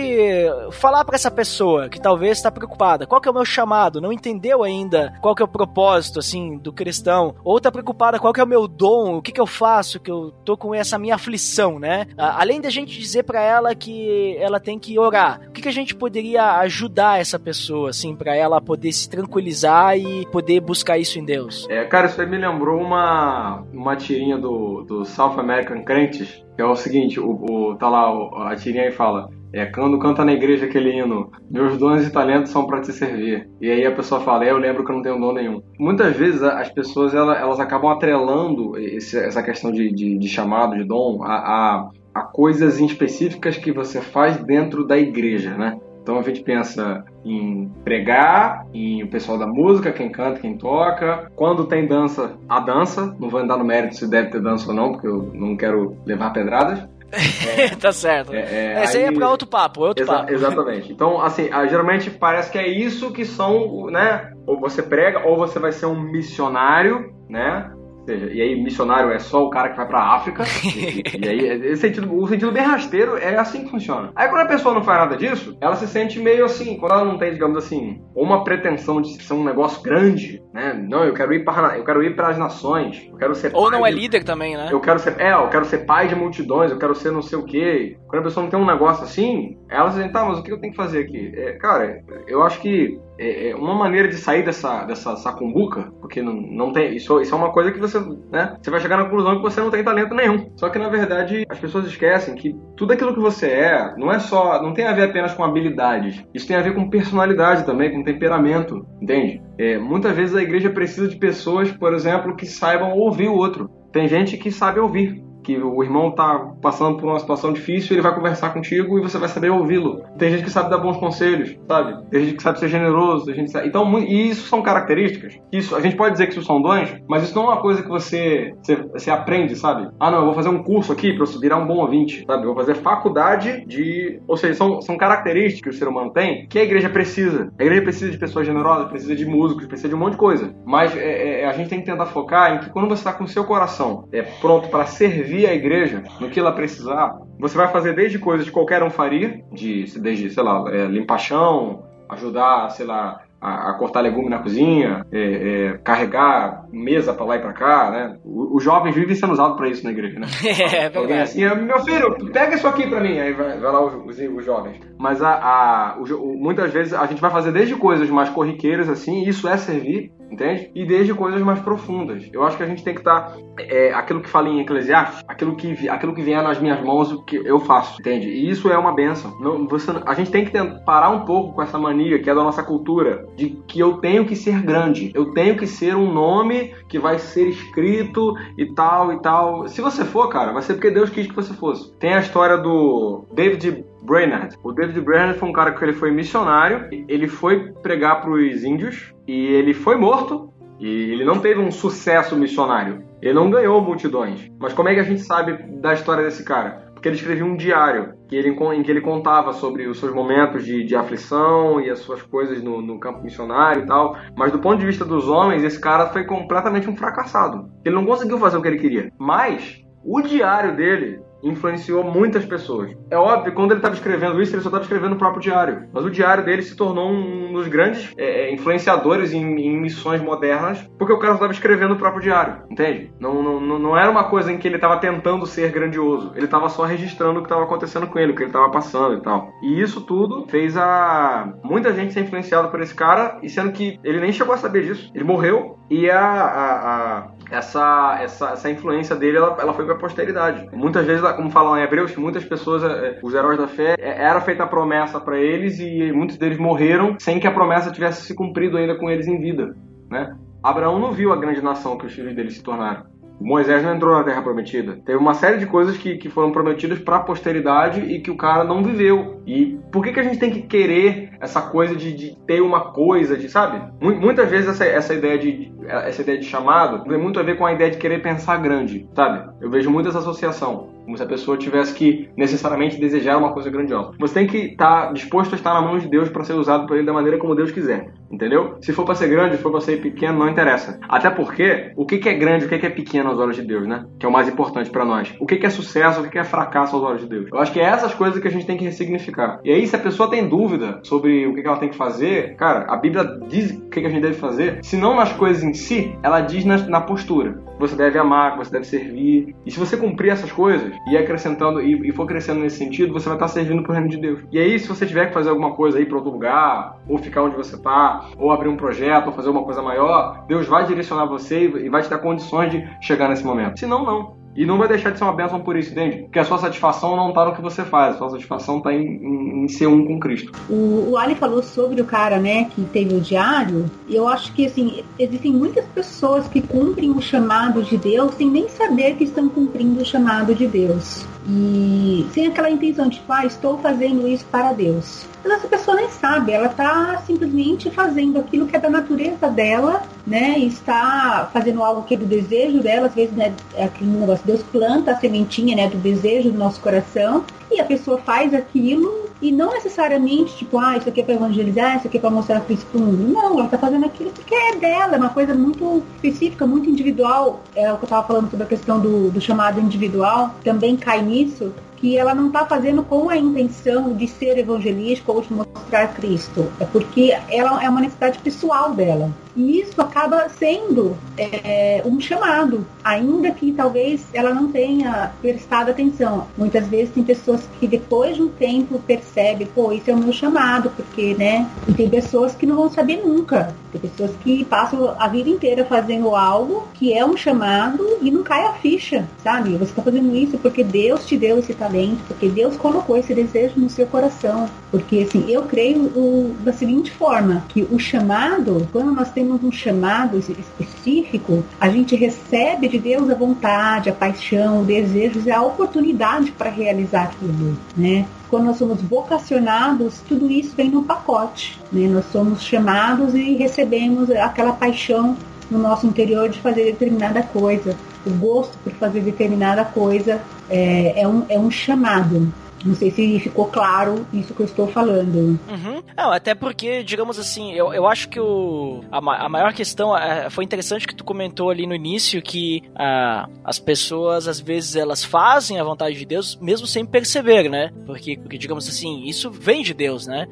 falar para essa pessoa que talvez está preocupada, qual que é o meu chamado, não entendeu ainda qual que é o propósito, assim, do cristão, ou tá preocupada qual que é o meu dom, o que que eu faço, que eu tô com essa minha aflição, né? Além da gente dizer para ela que ela tem que orar, o que que a gente poderia ajudar essa pessoa, assim, para ela poder se tranquilizar e poder buscar isso em Deus? É, cara, isso aí me lembrou uma, uma tirinha do, do South American Crentes, que é o seguinte, o, o tá lá, a tirinha aí fala, é, quando canta na igreja aquele hino, meus dons e talentos são para te servir. E aí a pessoa fala, é, eu lembro que eu não tenho dom nenhum. Muitas vezes as pessoas elas, elas acabam atrelando esse, essa questão de, de, de, chamado, de dom, a, a, a coisas específicas que você faz dentro da igreja, né? Então a gente pensa em pregar, em o pessoal da música, quem canta, quem toca. Quando tem dança, a dança. Não vou entrar no mérito se deve ter dança ou não, porque eu não quero levar pedradas. É, tá certo. É, é, Esse aí, aí é pra outro papo, outro exa papo. Exatamente. Então, assim, geralmente parece que é isso que são, né? Ou você prega, ou você vai ser um missionário, né? Seja, e aí missionário é só o cara que vai pra África. e, e, aí, esse sentido, o sentido bem rasteiro é assim que funciona. Aí quando a pessoa não faz nada disso, ela se sente meio assim, quando ela não tem, digamos assim, uma pretensão de ser um negócio grande, né? Não, eu quero ir para eu quero ir para as nações, eu quero ser Ou não é líder também, né? Eu quero ser, é, eu quero ser pai de multidões, eu quero ser não sei o quê. Quando a pessoa não tem um negócio assim, ela se sente, tá, mas o que eu tenho que fazer aqui? É, cara, eu acho que é, é uma maneira de sair dessa, dessa sacumbuca, porque não, não tem. Isso, isso é uma coisa que você, né? Você vai chegar na conclusão que você não tem talento nenhum. Só que na verdade as pessoas esquecem que tudo aquilo que você é não é só. não tem a ver apenas com habilidades. Isso tem a ver com personalidade também, com temperamento. Entende? É, muitas vezes a igreja precisa de pessoas, por exemplo, que saibam ouvir o outro. Tem gente que sabe ouvir que o irmão tá passando por uma situação difícil, ele vai conversar contigo e você vai saber ouvi-lo. Tem gente que sabe dar bons conselhos, sabe? Tem gente que sabe ser generoso, tem gente sabe... então e isso são características. Isso a gente pode dizer que isso são dons, mas isso não é uma coisa que você, você, você aprende, sabe? Ah, não, eu vou fazer um curso aqui para eu virar um bom ouvinte, sabe? Eu vou fazer faculdade de, ou seja, são, são características que o ser humano tem que a igreja precisa. A igreja precisa de pessoas generosas, precisa de músicos, precisa de um monte de coisa. Mas é, é, a gente tem que tentar focar em que quando você está com o seu coração é pronto para servir servir a igreja no que ela precisar, você vai fazer desde coisas que qualquer um faria, de, desde, sei lá, é, limpar chão, ajudar, sei lá, a, a cortar legume na cozinha, é, é, carregar mesa para lá e para cá, né? Os jovens vivem sendo usados para isso na igreja, né? É, é Alguém assim, meu filho, pega isso aqui para mim, aí vai, vai lá os, os, os, jovens. Mas a, a, o, muitas vezes a gente vai fazer desde coisas mais corriqueiras assim, e isso é servir, entende? E desde coisas mais profundas. Eu acho que a gente tem que estar tá, é, aquilo que fala em Eclesiastes, aquilo que aquilo que vier nas minhas mãos, o que eu faço, entende? E isso é uma benção. Não, você, a gente tem que tentar parar um pouco com essa mania que é da nossa cultura, de que eu tenho que ser grande, eu tenho que ser um nome que vai ser escrito e tal e tal. Se você for, cara, vai ser porque Deus quis que você fosse. Tem a história do David Brainerd. O David Brainerd foi um cara que ele foi missionário, ele foi pregar para os índios e ele foi morto e ele não teve um sucesso missionário. Ele não ganhou multidões. Mas como é que a gente sabe da história desse cara? Porque ele escrevia um diário que ele, em que ele contava sobre os seus momentos de, de aflição e as suas coisas no, no, campo missionário e tal. Mas do ponto de vista dos homens, esse cara foi completamente um fracassado. Ele não conseguiu fazer o que ele queria. Mas o diário dele influenciou muitas pessoas. É óbvio, quando ele estava escrevendo isso, ele só estava escrevendo o próprio diário. Mas o diário dele se tornou um dos grandes é, influenciadores em, em, missões modernas, porque o cara estava escrevendo o próprio diário, entende? Não, não, não era uma coisa em que ele estava tentando ser grandioso, ele estava só registrando o que estava acontecendo com ele, o que ele estava passando e tal. E isso tudo fez a muita gente ser influenciada por esse cara, e sendo que ele nem chegou a saber disso. Ele morreu e a, a, a essa, essa, essa influência dele ela, ela foi para a posteridade. Muitas vezes, como falam em Hebreus, muitas pessoas, é, os heróis da fé, é, era feita a promessa para eles e muitos deles morreram sem que a promessa tivesse se cumprido ainda com eles em vida. Né? Abraão não viu a grande nação que os filhos dele se tornaram. Moisés não entrou na Terra Prometida. Teve uma série de coisas que, que foram prometidas para a posteridade e que o cara não viveu. E por que, que a gente tem que querer essa coisa de, de ter uma coisa, de sabe? Muitas vezes essa, essa, ideia de, essa ideia de chamado tem muito a ver com a ideia de querer pensar grande, sabe? Eu vejo muito essa associação. Como se a pessoa tivesse que necessariamente desejar uma coisa grandiosa. Você tem que estar tá disposto a estar na mão de Deus para ser usado por Ele da maneira como Deus quiser. Entendeu? Se for para ser grande, se for para ser pequeno, não interessa. Até porque, o que, que é grande, o que, que é pequeno aos olhos de Deus, né? Que é o mais importante para nós. O que, que é sucesso, o que, que é fracasso aos olhos de Deus. Eu acho que é essas coisas que a gente tem que ressignificar. E aí, se a pessoa tem dúvida sobre o que, que ela tem que fazer, cara, a Bíblia diz o que, que a gente deve fazer. Se não nas coisas em si, ela diz na, na postura. Você deve amar, você deve servir. E se você cumprir essas coisas e acrescentando e, e for crescendo nesse sentido, você vai estar servindo pro reino de Deus. E aí, se você tiver que fazer alguma coisa aí para outro lugar, ou ficar onde você tá, ou abrir um projeto, ou fazer uma coisa maior, Deus vai direcionar você e vai te dar condições de chegar nesse momento. Se não, não. E não vai deixar de ser uma bênção por isso, entende? Porque a sua satisfação não está no que você faz, a sua satisfação está em, em, em, ser um com Cristo. O, o Ali falou sobre o cara, né, que teve o diário, e eu acho que, assim, existem muitas pessoas que cumprem o chamado de Deus sem nem saber que estão cumprindo o chamado de Deus. E sem aquela intenção de, tipo, ah, estou fazendo isso para Deus. Mas essa pessoa nem sabe, ela está simplesmente fazendo aquilo que é da natureza dela, né? E está fazendo algo que é do desejo dela, às vezes, né? É aquele negócio, Deus planta a sementinha, né? Do desejo do nosso coração, e a pessoa faz aquilo e não necessariamente, tipo, ah, isso aqui é para evangelizar, isso aqui é para mostrar Cristo pro mundo. Não, ela tá fazendo aquilo porque é dela, é uma coisa muito específica, muito individual. É o que eu tava falando sobre a questão do, do chamado individual, também cai nisso que ela não está fazendo com a intenção de ser evangelística ou de mostrar Cristo. É porque ela é uma necessidade pessoal dela. E isso acaba sendo é, um chamado, ainda que talvez ela não tenha prestado atenção. Muitas vezes tem pessoas que depois de um tempo percebem, pô, isso é o meu chamado, porque, né? E tem pessoas que não vão saber nunca. Tem pessoas que passam a vida inteira fazendo algo que é um chamado e não cai a ficha, sabe? Você está fazendo isso porque Deus te deu esse talento, porque Deus colocou esse desejo no seu coração. Porque, assim, eu creio o, da seguinte forma, que o chamado, quando nós temos um chamado específico, a gente recebe de Deus a vontade, a paixão, o desejo e a oportunidade para realizar aquilo, né? Quando nós somos vocacionados, tudo isso vem no pacote, né? Nós somos chamados e recebemos aquela paixão no nosso interior de fazer determinada coisa. O gosto por fazer determinada coisa é, é, um, é um chamado. Não sei se ficou claro isso que eu estou falando. Uhum. Não, até porque, digamos assim, eu, eu acho que o, a, a maior questão é, foi interessante que tu comentou ali no início que ah, as pessoas, às vezes, elas fazem a vontade de Deus mesmo sem perceber, né? Porque, porque digamos assim, isso vem de Deus, né?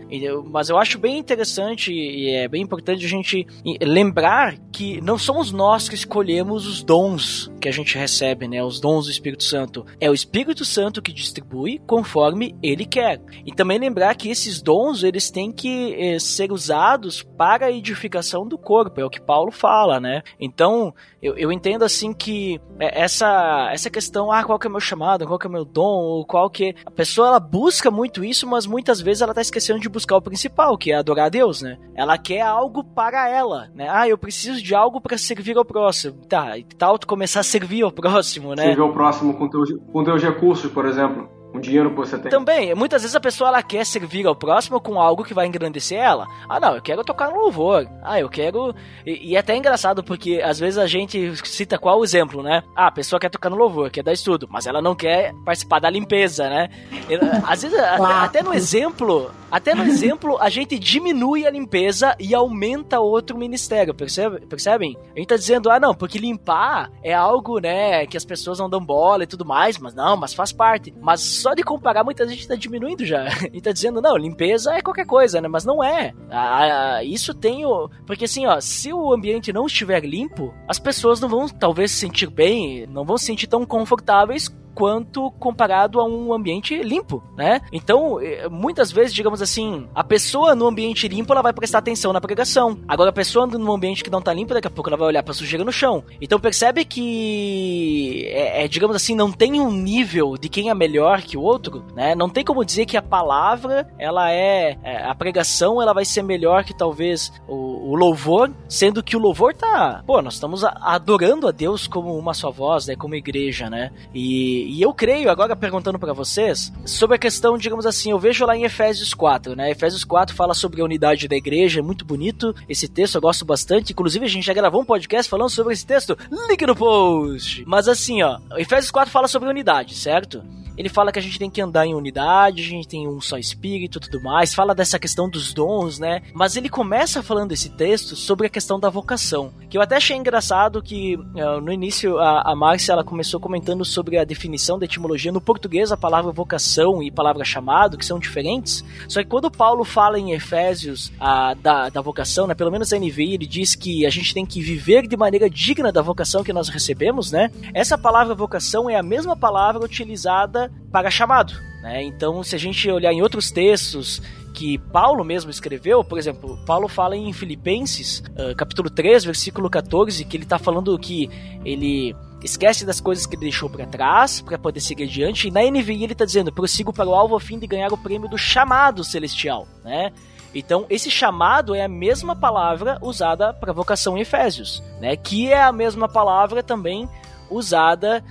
mas eu acho bem interessante e é bem importante a gente lembrar que não somos nós que escolhemos os dons que a gente recebe, né? Os dons do Espírito Santo. É o Espírito Santo que distribui conforme conforme ele quer. E também lembrar que esses dons eles têm que eh, ser usados para a edificação do corpo, é o que Paulo fala, né? Então eu, eu entendo assim que eh, essa essa questão, ah, qual que é o meu chamado, qual que é o meu dom, ou qual que é... a pessoa ela busca muito isso, mas muitas vezes ela tá esquecendo de buscar o principal, que é adorar a Deus, né? Ela quer algo para ela, né? Ah, eu preciso de algo para servir ao próximo. Tá, e tal tu começar a servir ao próximo, né? Servir ao próximo com teus, com teus recursos, por exemplo um dinheiro que você tem. Também, muitas vezes a pessoa ela quer servir ao próximo com algo que vai engrandecer ela. Ah, não, eu quero tocar no louvor. Ah, eu quero. E, e é até engraçado porque às vezes a gente cita qual o exemplo, né? Ah, a pessoa quer tocar no louvor, quer dar estudo, mas ela não quer participar da limpeza, né? às vezes, até no exemplo, Até no exemplo, a gente diminui a limpeza e aumenta outro ministério, percebe? percebem? A gente tá dizendo, ah, não, porque limpar é algo, né, que as pessoas não dão bola e tudo mais, mas não, mas faz parte. Mas só de comparar, muita gente tá diminuindo já. E tá dizendo, não, limpeza é qualquer coisa, né? Mas não é. Ah, isso tem o. Porque assim, ó, se o ambiente não estiver limpo, as pessoas não vão talvez se sentir bem, não vão se sentir tão confortáveis quanto comparado a um ambiente limpo, né? Então, eh, muitas vezes, digamos assim, a pessoa no ambiente limpo, ela vai prestar atenção na pregação. Agora, a pessoa no ambiente que não tá limpo, daqui a pouco ela vai olhar pra sujeira no chão. Então, percebe que, é, é, digamos assim, não tem um nível de quem é melhor que o outro, né? Não tem como dizer que a palavra, ela é, é a pregação, ela vai ser melhor que talvez o, o, louvor, sendo que o louvor tá, pô, nós estamos adorando a Deus como uma só voz, né? Como igreja, né? E e, eu creio, agora perguntando para vocês, sobre a questão, digamos assim, eu vejo lá em Efésios 4, né? Efésios 4 fala sobre a unidade da igreja, é muito bonito esse texto, eu gosto bastante. Inclusive, a gente já gravou um podcast falando sobre esse texto, link no post. Mas assim, ó, Efésios 4 fala sobre unidade, certo? Ele fala que a gente tem que andar em unidade, a gente tem um só espírito e tudo mais, fala dessa questão dos dons, né? Mas ele começa falando esse texto sobre a questão da vocação, que eu até achei engraçado que uh, no início a, a Márcia ela começou comentando sobre a definição da etimologia no português, a palavra vocação e palavra chamado, que são diferentes. Só que quando Paulo fala em Efésios a, da, da vocação, né, pelo menos a NVI, ele diz que a gente tem que viver de maneira digna da vocação que nós recebemos, né? Essa palavra vocação é a mesma palavra utilizada para chamado. Né? Então, se a gente olhar em outros textos que Paulo mesmo escreveu, por exemplo, Paulo fala em Filipenses, uh, capítulo 3, versículo 14, que ele está falando que ele esquece das coisas que ele deixou para trás para poder seguir adiante. E na NVI ele está dizendo: prossigo para o alvo a fim de ganhar o prêmio do chamado celestial, né? Então, esse chamado é a mesma palavra usada para vocação em Efésios, né? Que é a mesma palavra também usada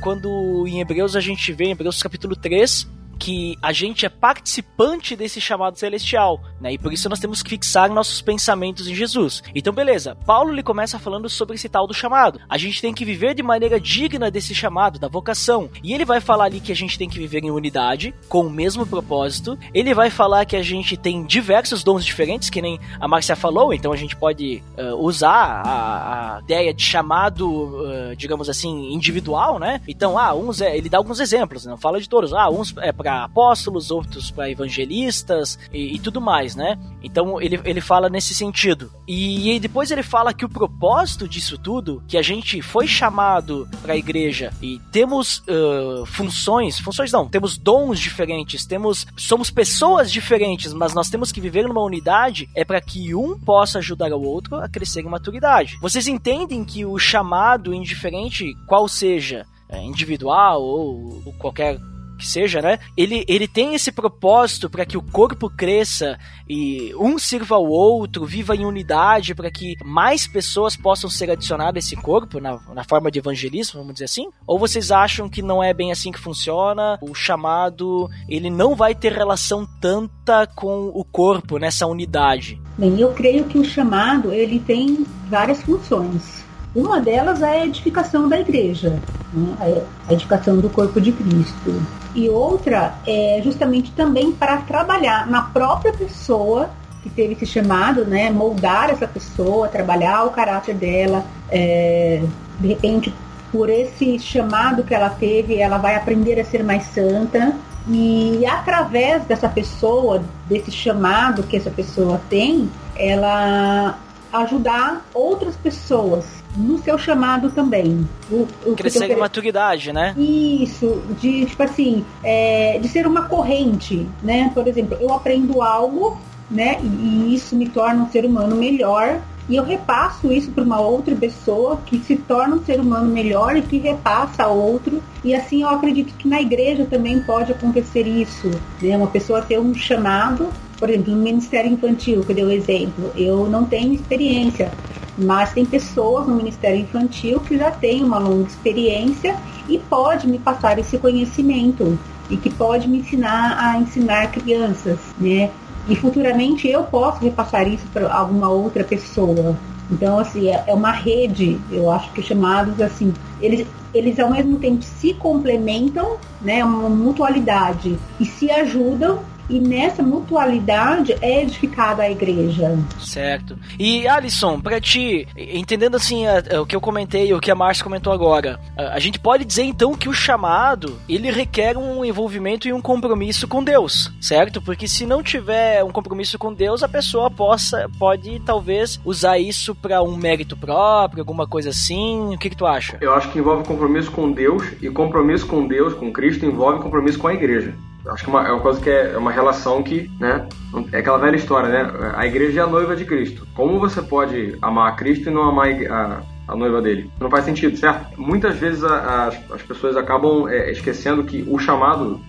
quando em Hebreus a gente vê, em Hebreus capítulo 3, que a gente é participante desse chamado celestial, né? E por isso nós temos que fixar nossos pensamentos em Jesus. Então, beleza. Paulo ele começa falando sobre esse tal do chamado. A gente tem que viver de maneira digna desse chamado, da vocação. E ele vai falar ali que a gente tem que viver em unidade, com o mesmo propósito. Ele vai falar que a gente tem diversos dons diferentes, que nem a Márcia falou. Então a gente pode uh, usar a, a, ideia de chamado, uh, digamos assim, individual, né? Então, ah, uns é, ele dá alguns exemplos, não fala de todos. Ah, uns é para para apóstolos, outros para evangelistas e, e, tudo mais, né? Então ele, ele fala nesse sentido. E, e depois ele fala que o propósito disso tudo, que a gente foi chamado para a igreja e temos uh, funções, funções não, temos dons diferentes, temos somos pessoas diferentes, mas nós temos que viver numa unidade é para que um possa ajudar o outro a crescer em maturidade. Vocês entendem que o chamado, indiferente qual seja, é, individual ou, ou qualquer que seja, né? Ele, ele tem esse propósito para que o corpo cresça e um sirva ao outro, viva em unidade, para que mais pessoas possam ser adicionadas a esse corpo, na, na forma de evangelismo, vamos dizer assim? Ou vocês acham que não é bem assim que funciona? O chamado, ele não vai ter relação tanta com o corpo nessa unidade? Bem, eu creio que o chamado, ele tem várias funções. Uma delas é a edificação da igreja, né? a edificação do corpo de Cristo. E outra é justamente também para trabalhar na própria pessoa que teve esse chamado, né? moldar essa pessoa, trabalhar o caráter dela. É, de repente, por esse chamado que ela teve, ela vai aprender a ser mais santa. E através dessa pessoa, desse chamado que essa pessoa tem, ela ajudar outras pessoas no seu chamado também. O, o Crescer em maturidade, né? Isso, de tipo assim, é, de ser uma corrente, né? Por exemplo, eu aprendo algo, né? E, isso me torna um ser humano melhor. E eu repasso isso para uma outra pessoa que se torna um ser humano melhor e que repassa a outro. E assim eu acredito que na igreja também pode acontecer isso. Né? Uma pessoa ter um chamado, por exemplo, no Ministério Infantil, que eu dei o exemplo, eu não tenho experiência, mas tem pessoas no Ministério Infantil que já têm uma longa experiência e pode me passar esse conhecimento e que pode me ensinar a ensinar crianças, né? E futuramente eu posso repassar isso para alguma outra pessoa. Então, assim, é, é uma rede, eu acho que chamados assim, eles, eles ao mesmo tempo se complementam, né? Uma mutualidade e se ajudam e nessa mutualidade é edificada a igreja. Certo. E Alisson, para ti, entendendo assim a, a, o que eu comentei, o que a Márcia comentou agora, a, a, gente pode dizer então que o chamado ele requer um envolvimento e um compromisso com Deus, certo? Porque se não tiver um compromisso com Deus, a pessoa possa pode talvez usar isso para um mérito próprio, alguma coisa assim. O que, que tu acha? Eu acho que envolve compromisso com Deus e compromisso com Deus, com Cristo, envolve compromisso com a igreja. Acho que é uma, é uma coisa que é, é uma relação que, né? É aquela velha história, né? A igreja é a noiva de Cristo. Como você pode amar a Cristo e não amar a, a noiva dele? Não faz sentido, certo? Muitas vezes a, as, as pessoas acabam é, esquecendo que o chamado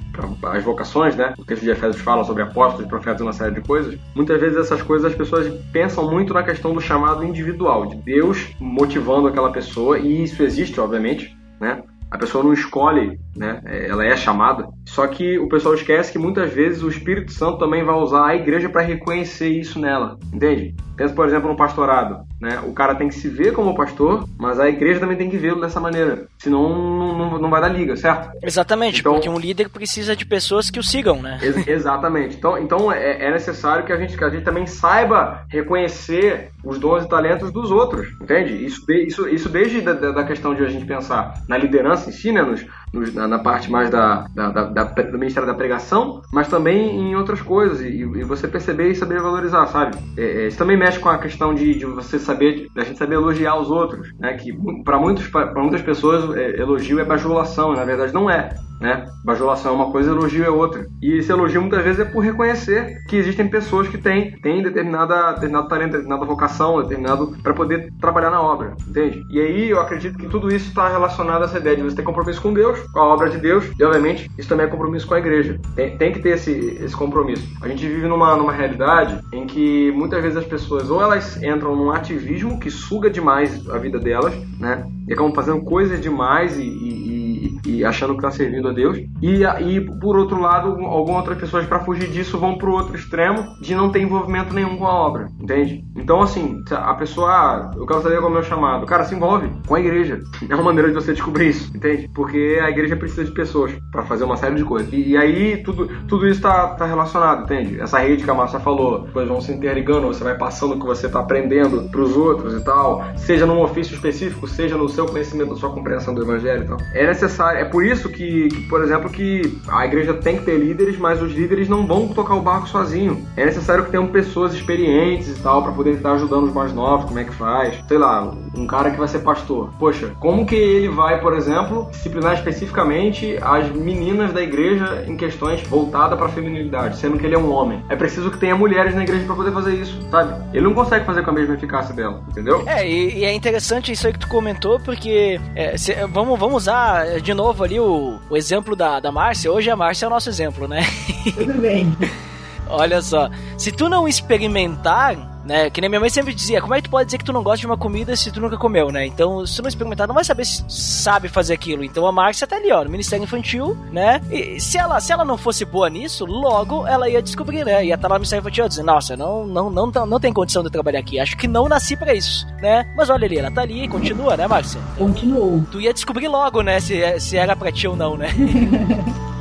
as vocações, né? O texto de Efésios fala sobre apóstolos, profetas e uma série de coisas. Muitas vezes essas coisas as pessoas pensam muito na questão do chamado individual, de Deus motivando aquela pessoa, e isso existe, obviamente, né? A pessoa não escolhe, né? É, ela é chamada. Só que o pessoal esquece que muitas vezes o Espírito Santo também vai usar a igreja para reconhecer isso nela, entende? Pensa, por exemplo, no pastorado, né? O cara tem que se ver como pastor, mas a igreja também tem que vê-lo dessa maneira. Senão não, não, não vai dar liga, certo? Exatamente, então, porque um líder precisa de pessoas que o sigam, né? Ex exatamente. Então, então é, é, necessário que a, gente, que a gente também saiba reconhecer os dons e talentos dos outros, entende? Isso, isso, isso desde da, da questão de a gente pensar na liderança si, né? Nos, nos, na, na, parte mais da, da, da, do Ministério da Pregação, mas também em outras coisas, e, e você perceber e saber valorizar, sabe? É, é, isso também mexe com a questão de, de você saber, da gente saber elogiar os outros, né? Que para muitas pessoas é, elogio é bajulação, na verdade não é né? Bajulação é uma coisa, elogio é outra. E esse elogio muitas vezes é por reconhecer que existem pessoas que têm, têm determinada, determinado talento, determinada vocação, determinado para poder trabalhar na obra, entende? E aí eu acredito que tudo isso está relacionado a essa ideia de você ter compromisso com Deus, com a obra de Deus, e obviamente isso também é compromisso com a igreja. Tem, tem que ter esse, esse compromisso. A gente vive numa, numa realidade em que muitas vezes as pessoas ou elas entram num ativismo que suga demais a vida delas, né? E acabam fazendo coisas demais e, e e, achando que está servindo a Deus. E, e por outro lado, algumas outras pessoas, para fugir disso, vão para o outro extremo de não ter envolvimento nenhum com a obra, entende? Então, assim, a pessoa, ah, eu quero saber qual é o meu chamado. Cara, se envolve com a igreja. É uma maneira de você descobrir isso, entende? Porque a igreja precisa de pessoas para fazer uma série de coisas. E, e, aí, tudo, tudo isso está tá relacionado, entende? Essa rede que a Márcia falou, coisas vão se interligando, você vai passando o que você está aprendendo para os outros e tal, seja num ofício específico, seja no seu conhecimento, na sua compreensão do evangelho e tal. É necessário, é por isso que, que, por exemplo, que a igreja tem que ter líderes, mas os líderes não vão tocar o barco sozinho. É necessário que tenham pessoas experientes e tal para poder estar ajudando os mais novos, como é que faz. Sei lá, um cara que vai ser pastor. Poxa, como que ele vai, por exemplo, disciplinar especificamente as meninas da igreja em questões voltadas para feminilidade, sendo que ele é um homem? É preciso que tenha mulheres na igreja para poder fazer isso, sabe? Ele não consegue fazer com a mesma eficácia dela, entendeu? É, e, e é interessante isso aí que tu comentou, porque é, se, vamos, vamos usar de novo ali o, o exemplo da, da Márcia. Hoje a Márcia é o nosso exemplo, né? Tudo bem. Olha só, se tu não experimentar, né? Que nem minha mãe sempre dizia, como é que tu pode dizer que tu não gosta de uma comida se tu nunca comeu, né? Então, se tu não experimentar, não vai saber se sabe fazer aquilo. Então a Márcia tá ali, ó, no Ministério Infantil, né? E se ela, se ela não fosse boa nisso, logo ela ia descobrir, né? Ia estar tá lá no Ministério Infantil dizendo, nossa, não, não, não, não, não tem condição de trabalhar aqui. Acho que não nasci para isso, né? Mas olha ali, ela tá ali, continua, né, Márcia? Continuou. Tu ia descobrir logo, né, se, se era pra ti ou não, né?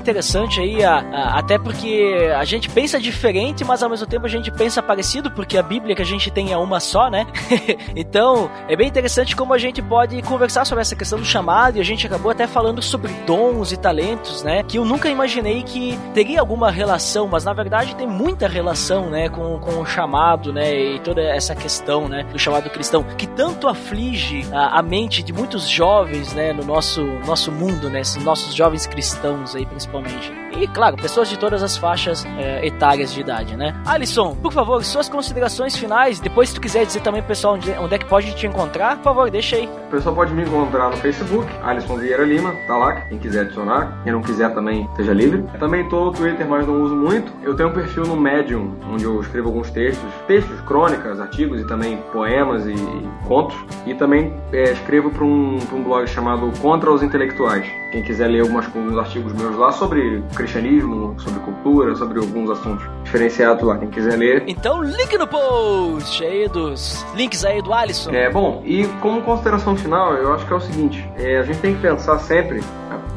interessante aí, a, a, até porque a gente pensa diferente, mas ao mesmo tempo a gente pensa parecido, porque a Bíblia que a gente tem é uma só, né? então, é bem interessante como a gente pode conversar sobre essa questão do chamado, e a gente acabou até falando sobre dons e talentos, né? Que eu nunca imaginei que teria alguma relação, mas na verdade tem muita relação, né, com, com o chamado, né, e toda essa questão, né, do chamado cristão, que tanto aflige a, a mente de muitos jovens, né, no nosso, nosso mundo, né, nosso nossos jovens cristãos aí, principalmente. E, claro, pessoas de todas as faixas é, etárias de idade, né? Alisson, por favor, suas considerações finais. Depois, se tu quiser dizer também pro pessoal onde, onde é que pode te encontrar, por favor, deixa aí. O pessoal pode me encontrar no Facebook, Alisson Vieira Lima, tá lá, quem quiser adicionar. Quem não quiser também, seja livre. Também tô no Twitter, mas não uso muito. Eu tenho um perfil no Medium, onde eu escrevo alguns textos, textos, crônicas, artigos e também poemas e contos. E também é, escrevo para um, um blog chamado Contra os Intelectuais. Quem quiser ler algumas, alguns artigos meus lá sobre cristianismo, sobre cultura, sobre alguns assuntos diferenciados lá, quem quiser ler. Então, link no post aí dos links aí do Alisson. É, bom, e como consideração final, eu acho que é o seguinte, é, a gente tem que pensar sempre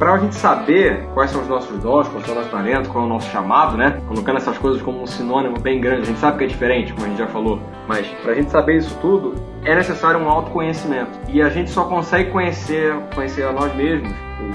para a gente saber quais são os nossos dons, qual é o nosso talento, qual é o nosso chamado, né? Colocando essas coisas como um sinônimo bem grande, a gente sabe que é diferente, como a gente já falou, mas para a gente saber isso tudo, é necessário um autoconhecimento. E a gente só consegue conhecer, conhecer a nós mesmos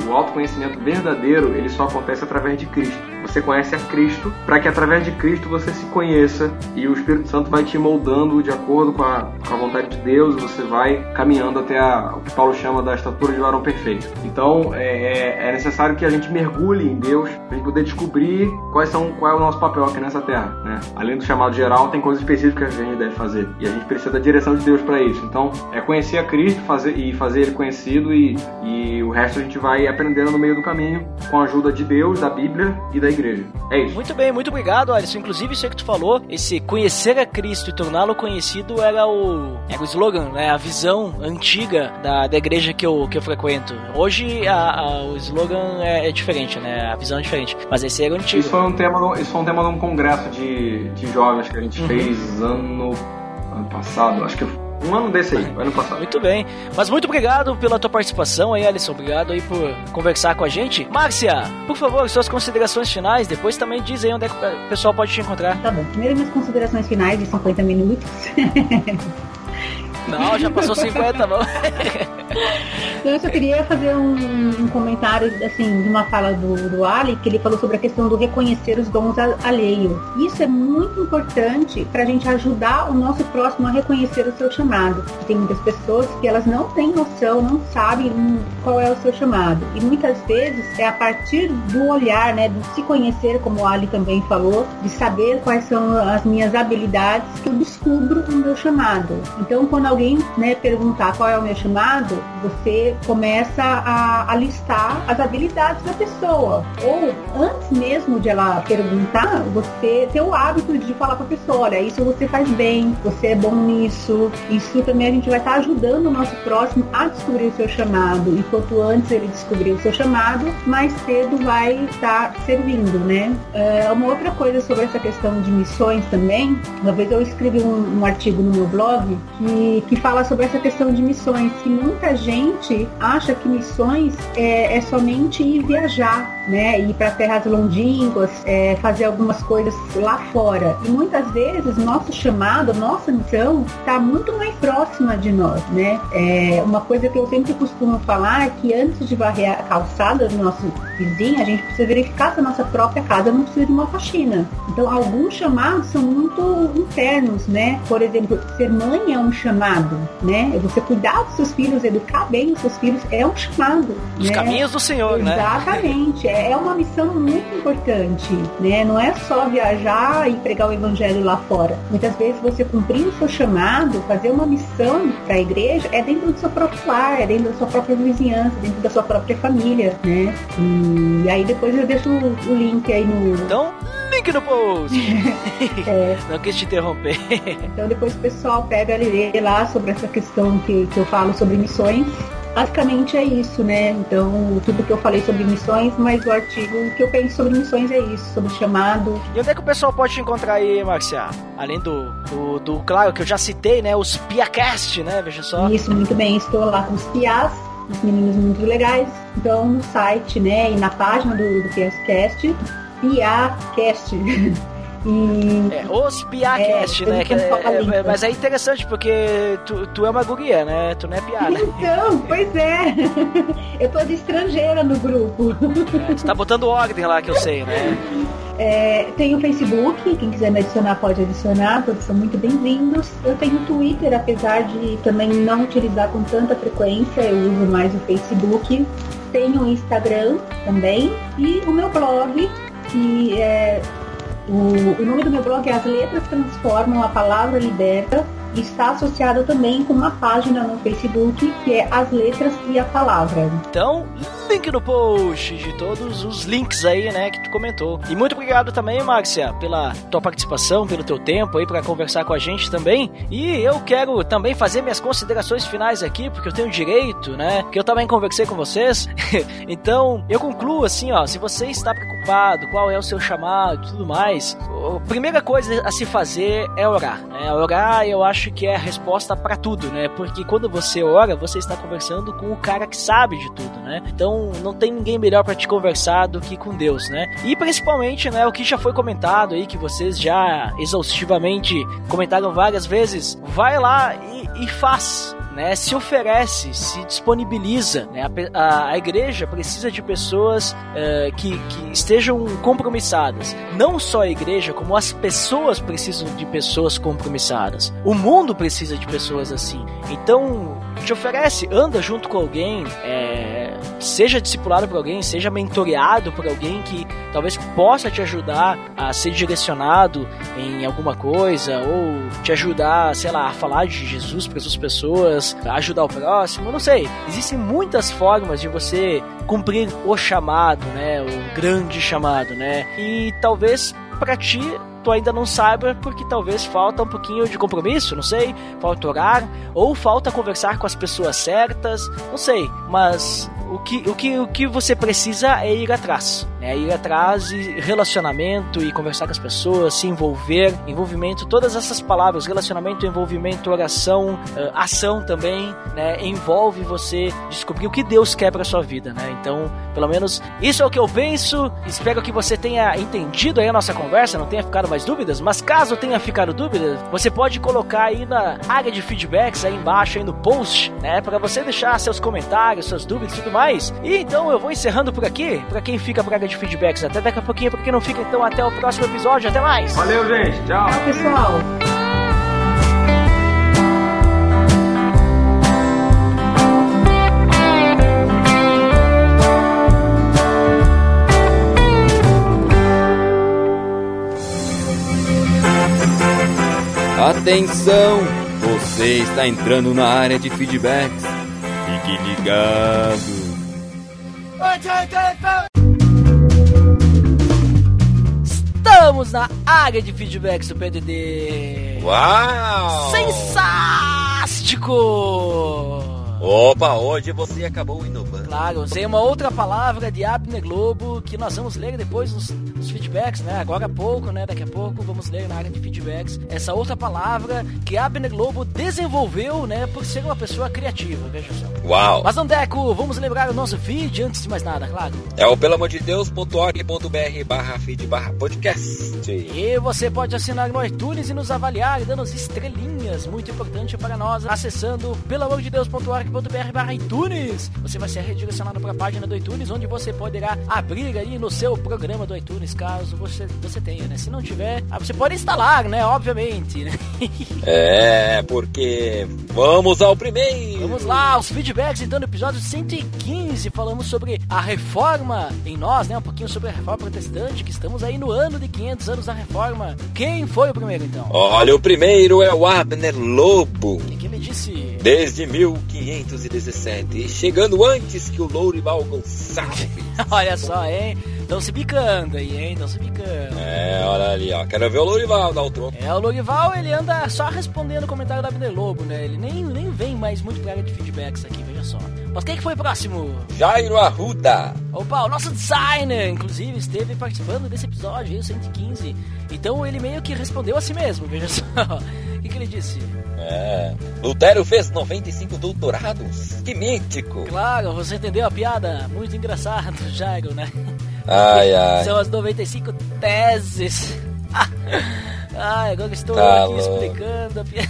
o autoconhecimento verdadeiro, ele só acontece através de Cristo. Você conhece a Cristo para que através de Cristo você se conheça e o Espírito Santo vai te moldando de acordo com a, com a vontade de Deus você vai caminhando até a, o que Paulo chama da estatura de varão perfeito. Então é, é, é necessário que a gente mergulhe em Deus para gente poder descobrir quais são, qual é o nosso papel aqui nessa terra. Né? Além do chamado geral, tem coisas específicas que a gente deve fazer e a gente precisa da direção de Deus para isso. Então é conhecer a Cristo fazer, e fazer ele conhecido e, e o resto a gente vai aprendendo no meio do caminho com a ajuda de Deus, da Bíblia e da igreja. É isso. Muito bem, muito obrigado, Alisson. Inclusive, isso aí que tu falou, esse conhecer a Cristo e torná-lo conhecido era o, era o slogan, né? A visão antiga da, da igreja que eu, que eu frequento. Hoje a, a, o slogan é, é, diferente, né? A visão é diferente. Mas esse era o antigo. Isso foi um tema, isso foi um tema de um congresso de, de jovens que a gente uhum. fez ano, ano passado. Acho que um ano desse aí, ano passado. Muito bem. Mas muito obrigado pela tua participação aí, Alisson. Obrigado aí por conversar com a gente. Márcia, por favor, suas considerações finais. Depois também diz aí onde é que o pessoal pode te encontrar. Tá bom. Primeiro, minhas considerações finais de 50 minutos. Não, já passou 50, vamos. Então, eu só queria fazer um, um, comentário, assim, de uma fala do, do Ali, que ele falou sobre a questão do reconhecer os dons alheios. Isso é muito importante para a gente ajudar o nosso próximo a reconhecer o seu chamado. Tem muitas pessoas que elas não têm noção, não sabem qual é o seu chamado. E muitas vezes é a partir do olhar, né, de se conhecer, como o Ali também falou, de saber quais são as minhas habilidades, que eu descubro o meu chamado. Então, quando alguém né, perguntar qual é o meu chamado, você começa a, a, listar as habilidades da pessoa. Ou antes mesmo de ela perguntar, você ter o hábito de falar para a pessoa, olha, isso você faz bem, você é bom nisso. Isso também a gente vai estar tá ajudando o nosso próximo a descobrir o seu chamado. E quanto antes ele descobrir o seu chamado, mais cedo vai estar tá servindo, né? É, uma outra coisa sobre essa questão de missões também, uma vez eu escrevi um, um artigo no meu blog que, que fala sobre essa questão de missões, que muita gente acha que missões é, é somente ir viajar, né? Ir para terras longínquas, é, fazer algumas coisas lá fora. E muitas vezes nosso chamado, nossa missão está muito mais próxima de nós, né? É, uma coisa que eu sempre costumo falar é que antes de varrer a calçada do nosso vizinho, a gente precisa verificar se a nossa própria casa não precisa de uma faxina. Então, alguns chamados são muito internos, né? Por exemplo, ser mãe é um chamado, né? Você cuidar dos seus filhos, educar bem os seus filhos é um chamado. Os né? caminhos do Senhor, Exatamente. né? Exatamente. É uma missão muito importante, né? Não é só viajar e pregar o evangelho lá fora. Muitas vezes você cumprir o seu chamado, fazer uma missão para a igreja é dentro do seu próprio lar, é dentro da sua própria vizinhança, dentro da sua própria família, né? E aí depois eu deixo o link aí no. Então, link no post! é. Não quis te interromper. Então depois o pessoal pega e lê lá sobre essa questão que, que eu falo sobre missões. Basicamente é isso, né? Então, tudo que eu falei sobre missões, mas o artigo que eu penso sobre missões é isso, sobre chamado. E onde é que o pessoal pode te encontrar aí, Marcia? Além do, do, do, claro, que eu já citei, né? Os Piacast, né? Veja só. Isso, muito bem. Estou lá com os Pias, os meninos muito legais. Então, no site, né? E na página do, do Piascast, Piacast. E... É, os Piacast, é, né? Que é, é, mas é interessante porque tu, tu é uma guria, né? Tu não é piada. Então, pois é. Eu tô de estrangeira no grupo. É, você tá botando ordem lá que eu sei, né? É, tem o Facebook, quem quiser me adicionar pode adicionar, todos são muito bem-vindos. Eu tenho o Twitter, apesar de também não utilizar com tanta frequência, eu uso mais o Facebook. tenho o Instagram também e o meu blog, que é. O, o nome do meu blog é As Letras Transformam a Palavra Liberta está associado também com uma página no Facebook que é As Letras e a Palavra. Então, link no post de todos os links aí, né, que tu comentou. E muito obrigado também, Márcia, pela tua participação, pelo teu tempo aí para conversar com a gente também. E eu quero também fazer minhas considerações finais aqui, porque eu tenho direito, né, que eu também conversei com vocês. então, eu concluo assim, ó, se você está preocupado, qual é o seu chamado e tudo mais, a primeira coisa a se fazer é orar, né? Orar, eu acho acho que é a resposta para tudo, né? Porque quando você ora, você está conversando com o cara que sabe de tudo, né? Então não tem ninguém melhor para te conversar do que com Deus, né? E principalmente, né, o que já foi comentado aí, que vocês já exaustivamente comentaram várias vezes, vai lá e, e faz, né, se oferece, se disponibiliza. Né, a, a, a, igreja precisa de pessoas uh, que, que estejam compromissadas. Não só a igreja, como as pessoas precisam de pessoas compromissadas. O mundo precisa de pessoas assim. Então, te oferece, anda junto com alguém, é, seja discipulado por alguém, seja mentoreado por alguém que talvez possa te ajudar a ser direcionado em alguma coisa, ou te ajudar, sei lá, a falar de Jesus para as pessoas, ajudar o próximo, não sei. Existem muitas formas de você cumprir o chamado, né? O grande chamado, né? E talvez para ti tu ainda não saiba porque talvez falta um pouquinho de compromisso, não sei, falta orar ou falta conversar com as pessoas certas, não sei, mas o que, o que, o que você precisa é ir atrás. Né? Ir atrás e relacionamento e conversar com as pessoas, se envolver, envolvimento, todas essas palavras, relacionamento, envolvimento, oração, uh, ação também, né? Envolve você descobrir o que Deus quer para sua vida, né? Então, pelo menos isso é o que eu penso. Espero que você tenha entendido aí a nossa conversa, não tenha ficado mais dúvidas, mas caso tenha ficado dúvidas, você pode colocar aí na área de feedbacks aí embaixo aí no post, né, para você deixar seus comentários, suas dúvidas e tudo mais. E então eu vou encerrando por aqui, para quem fica pra área de feedbacks. Até daqui a pouquinho, pra quem não fica, então até o próximo episódio. Até mais. Valeu, gente. Tchau. Tchau, pessoal. Atenção! Você está entrando na área de feedbacks. Fique ligado. Estamos na área de feedbacks do PDD. Uau! Sensástico! Opa, hoje você acabou inovando. Claro, usei uma outra palavra de Abner Globo que nós vamos ler depois nos, nos, feedbacks, né? Agora há pouco, né? Daqui a pouco vamos ler na área de feedbacks essa outra palavra que Abner Globo desenvolveu, né? Por ser uma pessoa criativa, veja só. Uau! Mas Andeco, vamos lembrar o nosso feed antes de mais nada, claro. É o pelo amor de Deus.org.br barra feed barra podcast. E você pode assinar no iTunes e nos avaliar dando as estrelinhas, muito importante para nós, acessando pelo amor de Deus.org barra iTunes. Você vai ser redirecionado para a página do iTunes, onde você poderá abrir aí no seu programa do iTunes, caso você, você tenha, né? Se não tiver, você pode instalar, né? Obviamente, né? é, porque vamos ao primeiro. Vamos lá, os feedbacks então no episódio 115 falamos sobre a reforma em nós, né? Um pouquinho sobre a reforma protestante, que estamos aí no ano de 500 anos da reforma. Quem foi o primeiro então? Olha, o primeiro é o Abner Lobo. O que, que ele disse? Desde 1517, chegando antes que o Lourival Gonçalves. Olha só, hein? Estão se bicando aí, hein? Estão se bicando. É, olha ali, ó. Quero ver o Lourival dar o troco. É, o Lourival, ele anda só respondendo o comentário da Abner Lobo, né? Ele nem, nem vem mais muito pra área de feedbacks aqui, veja só. Mas quem que foi o próximo? Jairo Arruda. Opa, o nosso designer, inclusive, esteve participando desse episódio aí, o 115. Então ele meio que respondeu a si mesmo, veja só. O que, que ele disse? É. Lutero fez 95 doutorados. Que mítico. Claro, você entendeu a piada? Muito engraçado, Jairo, né? Ai, ai. São as 95 teses. ai, agora estou Tá aqui louco. explicando a piada.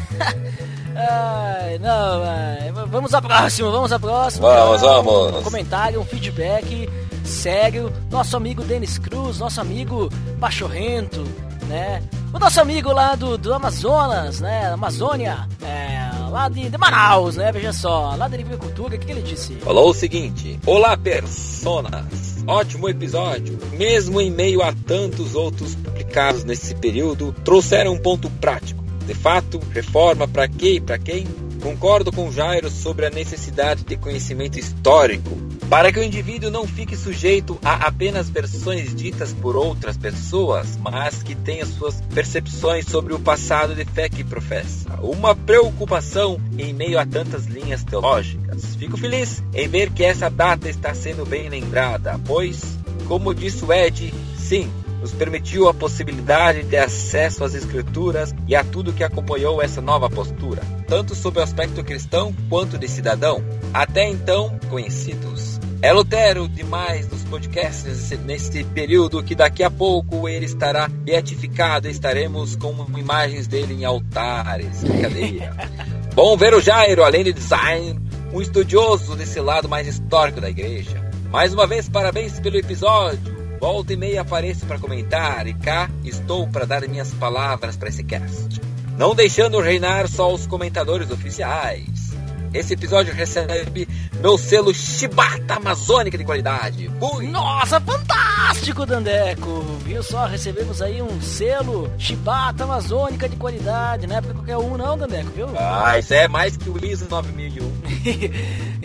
Ai, não, vamos à próxima, vamos à próxima. Vamos, Um vamos. comentário, um feedback sério. Nosso amigo Denis Cruz, nosso amigo Pachorrento, né? O nosso amigo lá do, do Amazonas, né? Amazônia, é, lá de, de Manaus, né? Veja só, lá da Agricultura, o que, que ele disse? Falou o seguinte: Olá, personas. Ótimo episódio. Mesmo em meio a tantos outros publicados nesse período, trouxeram um ponto prático. De fato, reforma para quê e para quem? Concordo com Jairo sobre a necessidade de conhecimento histórico para que o indivíduo não fique sujeito a apenas versões ditas por outras pessoas, mas que tenha suas percepções sobre o passado de fé que professa. Uma preocupação em meio a tantas linhas teológicas. Fico feliz em ver que essa data está sendo bem lembrada, pois, como disse o Ed, sim, nos permitiu a possibilidade de acesso às escrituras e a tudo que acompanhou essa nova postura, tanto sob o aspecto cristão quanto de cidadão, até então conhecidos. É Lutero demais dos podcasts nesse período que daqui a pouco ele estará beatificado e estaremos com imagens dele em altares. Brincadeira. Bom ver o Jairo, além de design, um estudioso desse lado mais histórico da igreja. Mais uma vez, parabéns pelo episódio. Volta e meia apareço para comentar e cá estou para dar minhas palavras para esse cast. Não deixando reinar só os comentadores oficiais. Esse episódio recebe meu selo Chibata Amazônica de qualidade. Fui. Nossa, fantástico, Dandeco! Viu só, recebemos aí um selo Chibata Amazônica de qualidade, não é pra qualquer um não, Dandeco, viu? Ah, isso é mais que o ISO 9001.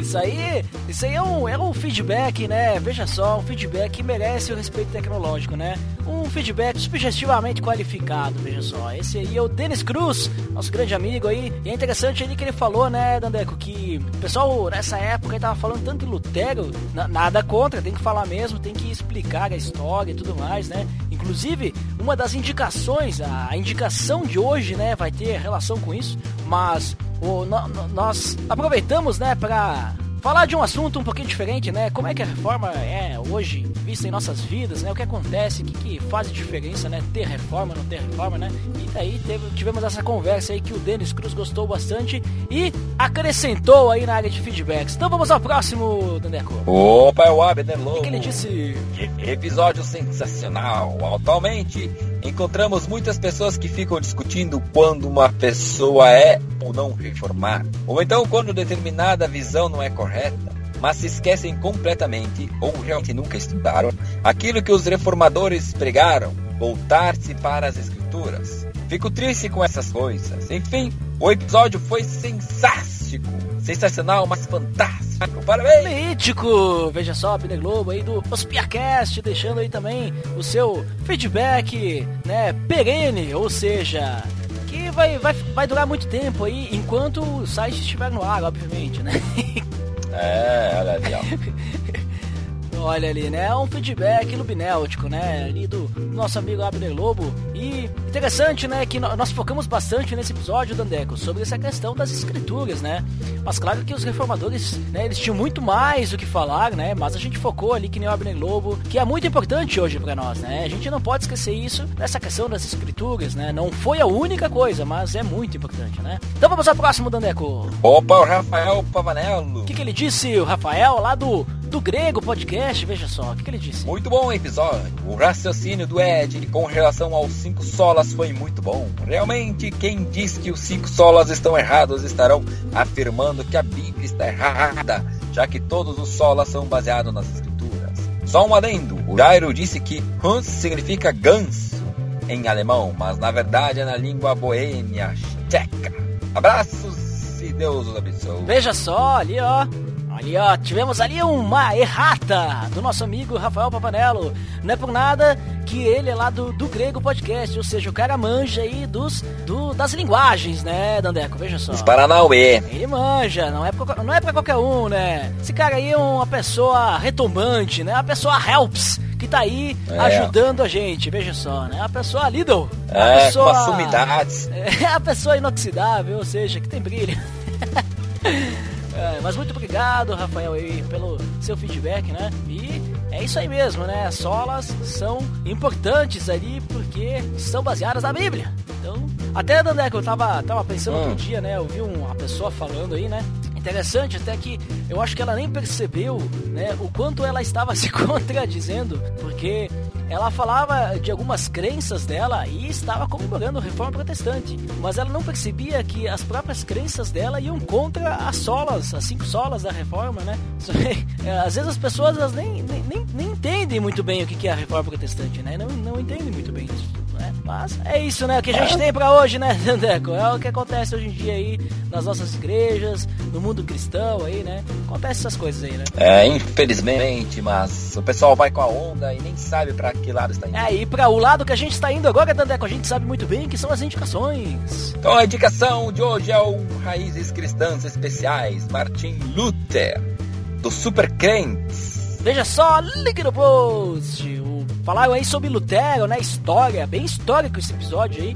Isso aí, isso aí é um, é um feedback, né? Veja só, um feedback que merece o respeito tecnológico, né? Um feedback subjetivamente qualificado, veja só. Esse aí é o Denis Cruz, nosso grande amigo aí. E é interessante ali que ele falou, né, Dandeco, que o pessoal nessa época tava falando tanto em Lutero, nada contra, tem que falar mesmo, tem que explicar a história e tudo mais, né? Inclusive, uma das indicações, a indicação de hoje, né, vai ter relação com isso, mas o, no, nós aproveitamos, né, para falar de um assunto um pouquinho diferente, né? Como é que a reforma é hoje vista em nossas vidas, né? O que acontece, o que, que faz diferença, né? Ter reforma, não ter reforma, né? E daí teve, tivemos essa conversa aí que o Denis Cruz gostou bastante e acrescentou aí na área de feedbacks. Então vamos ao próximo, Dandeco. Opa, é o Abner Lobo. O que, que ele disse? Episódio sensacional. Atualmente encontramos muitas pessoas que ficam discutindo quando uma pessoa é ou não reformar, ou então quando determinada visão não é correta, mas se esquecem completamente ou realmente nunca estudaram aquilo que os reformadores pregaram, voltar-se para as escrituras. Fico triste com essas coisas. Enfim, o episódio foi sensástico. Sensacional, mas fantástico. Parabéns! Mítico! Veja só, Pine Globo aí do Ospiacast, deixando aí também o seu feedback, né, perene, ou seja, que vai, vai, vai durar muito tempo aí, enquanto o site estiver no ar, obviamente, né? É, olha ali, ó. Olha ali, né? É um feedback lubinéutico, né? Ali do nosso amigo Abner Lobo. E interessante, né? Que nós focamos bastante nesse episódio, Dandeco, sobre essa questão das escrituras, né? Mas claro que os reformadores, né? Eles tinham muito mais o que falar, né? Mas a gente focou ali que nem o Abner Lobo, que é muito importante hoje para nós, né? A gente não pode esquecer isso nessa questão das escrituras, né? Não foi a única coisa, mas é muito importante, né? Então vamos ao próximo, Dandeco. Opa, o Rafael Pavanello. O que, que ele disse, o Rafael, lá do do Grego Podcast, veja só, o que, que, ele disse? Muito bom episódio. O raciocínio do Ed com relação aos cinco solas foi muito bom. Realmente, quem diz que os cinco solas estão errados estarão afirmando que a Bíblia está errada, já que todos os solas são baseados nas escrituras. Só um adendo: o Jairo disse que Hans significa ganso em alemão, mas na verdade é na língua boêmia tcheca. Abraços e Deus os abençoe. Veja só, ali ó, Ali, ó, tivemos ali uma errata do nosso amigo Rafael Pavanello. Não é por nada que ele é lá do, do Grego Podcast, ou seja, o cara manja aí dos, do, das linguagens, né, Dandeco? Veja só. Os Paranauê. Ele manja, não é, pra, não é pra qualquer um, né? Esse cara aí é uma pessoa retomante, né? Uma pessoa helps que tá aí é. ajudando a gente, veja só, né? A pessoa Lidl. É, pessoa, com sumidades. É a pessoa inoxidável, ou seja, que tem brilho. É, mas muito obrigado, Rafael, aí, pelo seu feedback, né? E é isso aí mesmo, né? As solas são importantes ali porque são baseadas na Bíblia. Então, até, Dandé, que eu tava, tava pensando hum. outro dia, né? Eu vi uma pessoa falando aí, né? Interessante até que eu acho que ela nem percebeu, né? O quanto ela estava se contradizendo, porque ela falava de algumas crenças dela e estava comemorando a reforma protestante. Mas ela não percebia que as próprias crenças dela iam contra as solas, as cinco solas da reforma, né? Às vezes as pessoas elas nem, nem, nem, entendem muito bem o que é a reforma protestante, né? Não, não entendem muito bem isso. Né? Mas é isso, né? O que a gente tem pra hoje, né, Dandeco? É o que acontece hoje em dia aí nas nossas igrejas, no mundo cristão aí, né? Acontece essas coisas aí, né? É, infelizmente, mas o pessoal vai com a onda e nem sabe pra que lado está indo. É, e pra o lado que a gente está indo agora, Dandeco, a gente sabe muito bem que são as indicações. Então a indicação de hoje é o Raízes Cristãs Especiais, Martin Luther, do Super Crentes. Veja só, link no post. Falaram aí sobre Lutero, né? História, bem histórico esse episódio aí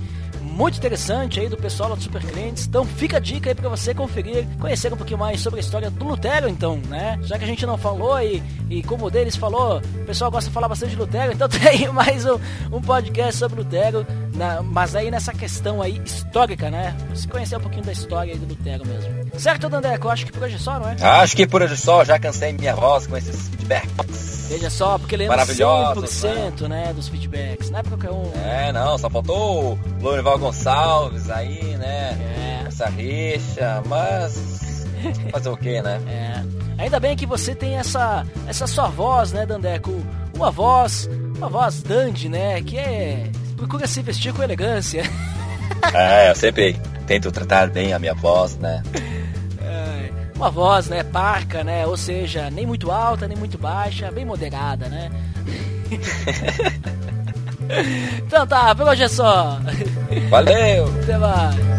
muito interessante aí do pessoal do Super Crentes. Então fica a dica aí para você conferir, conhecer um pouquinho mais sobre a história do Lutero, então, né? Já que a gente não falou e, e como o deles falou, o pessoal gosta de falar bastante de Lutero, então tem mais um, um podcast sobre Lutero, na, mas aí nessa questão aí histórica, né? Você conhecer um pouquinho da história aí do Lutero mesmo. Certo, Dandeco? Acho que por hoje é só, não é? Acho que por hoje é só, já cansei minha voz com esses feedbacks. Veja só, porque lembra 100% né? né, dos feedbacks, não é qualquer um. É, não, só faltou o Lourival Gonçalves aí, né? É. Essa rixa, mas. Fazer o quê, né? É. Ainda bem que você tem essa, essa sua voz, né, Dandeco? Uma voz, uma voz dandy, né? Que é. Procura se vestir com elegância. É, eu sempre tento tratar bem a minha voz, né? É, uma voz, né, parca, né? Ou seja, nem muito alta, nem muito baixa, bem moderada, né? então tá, por hoje é só. Valeu! Até mais!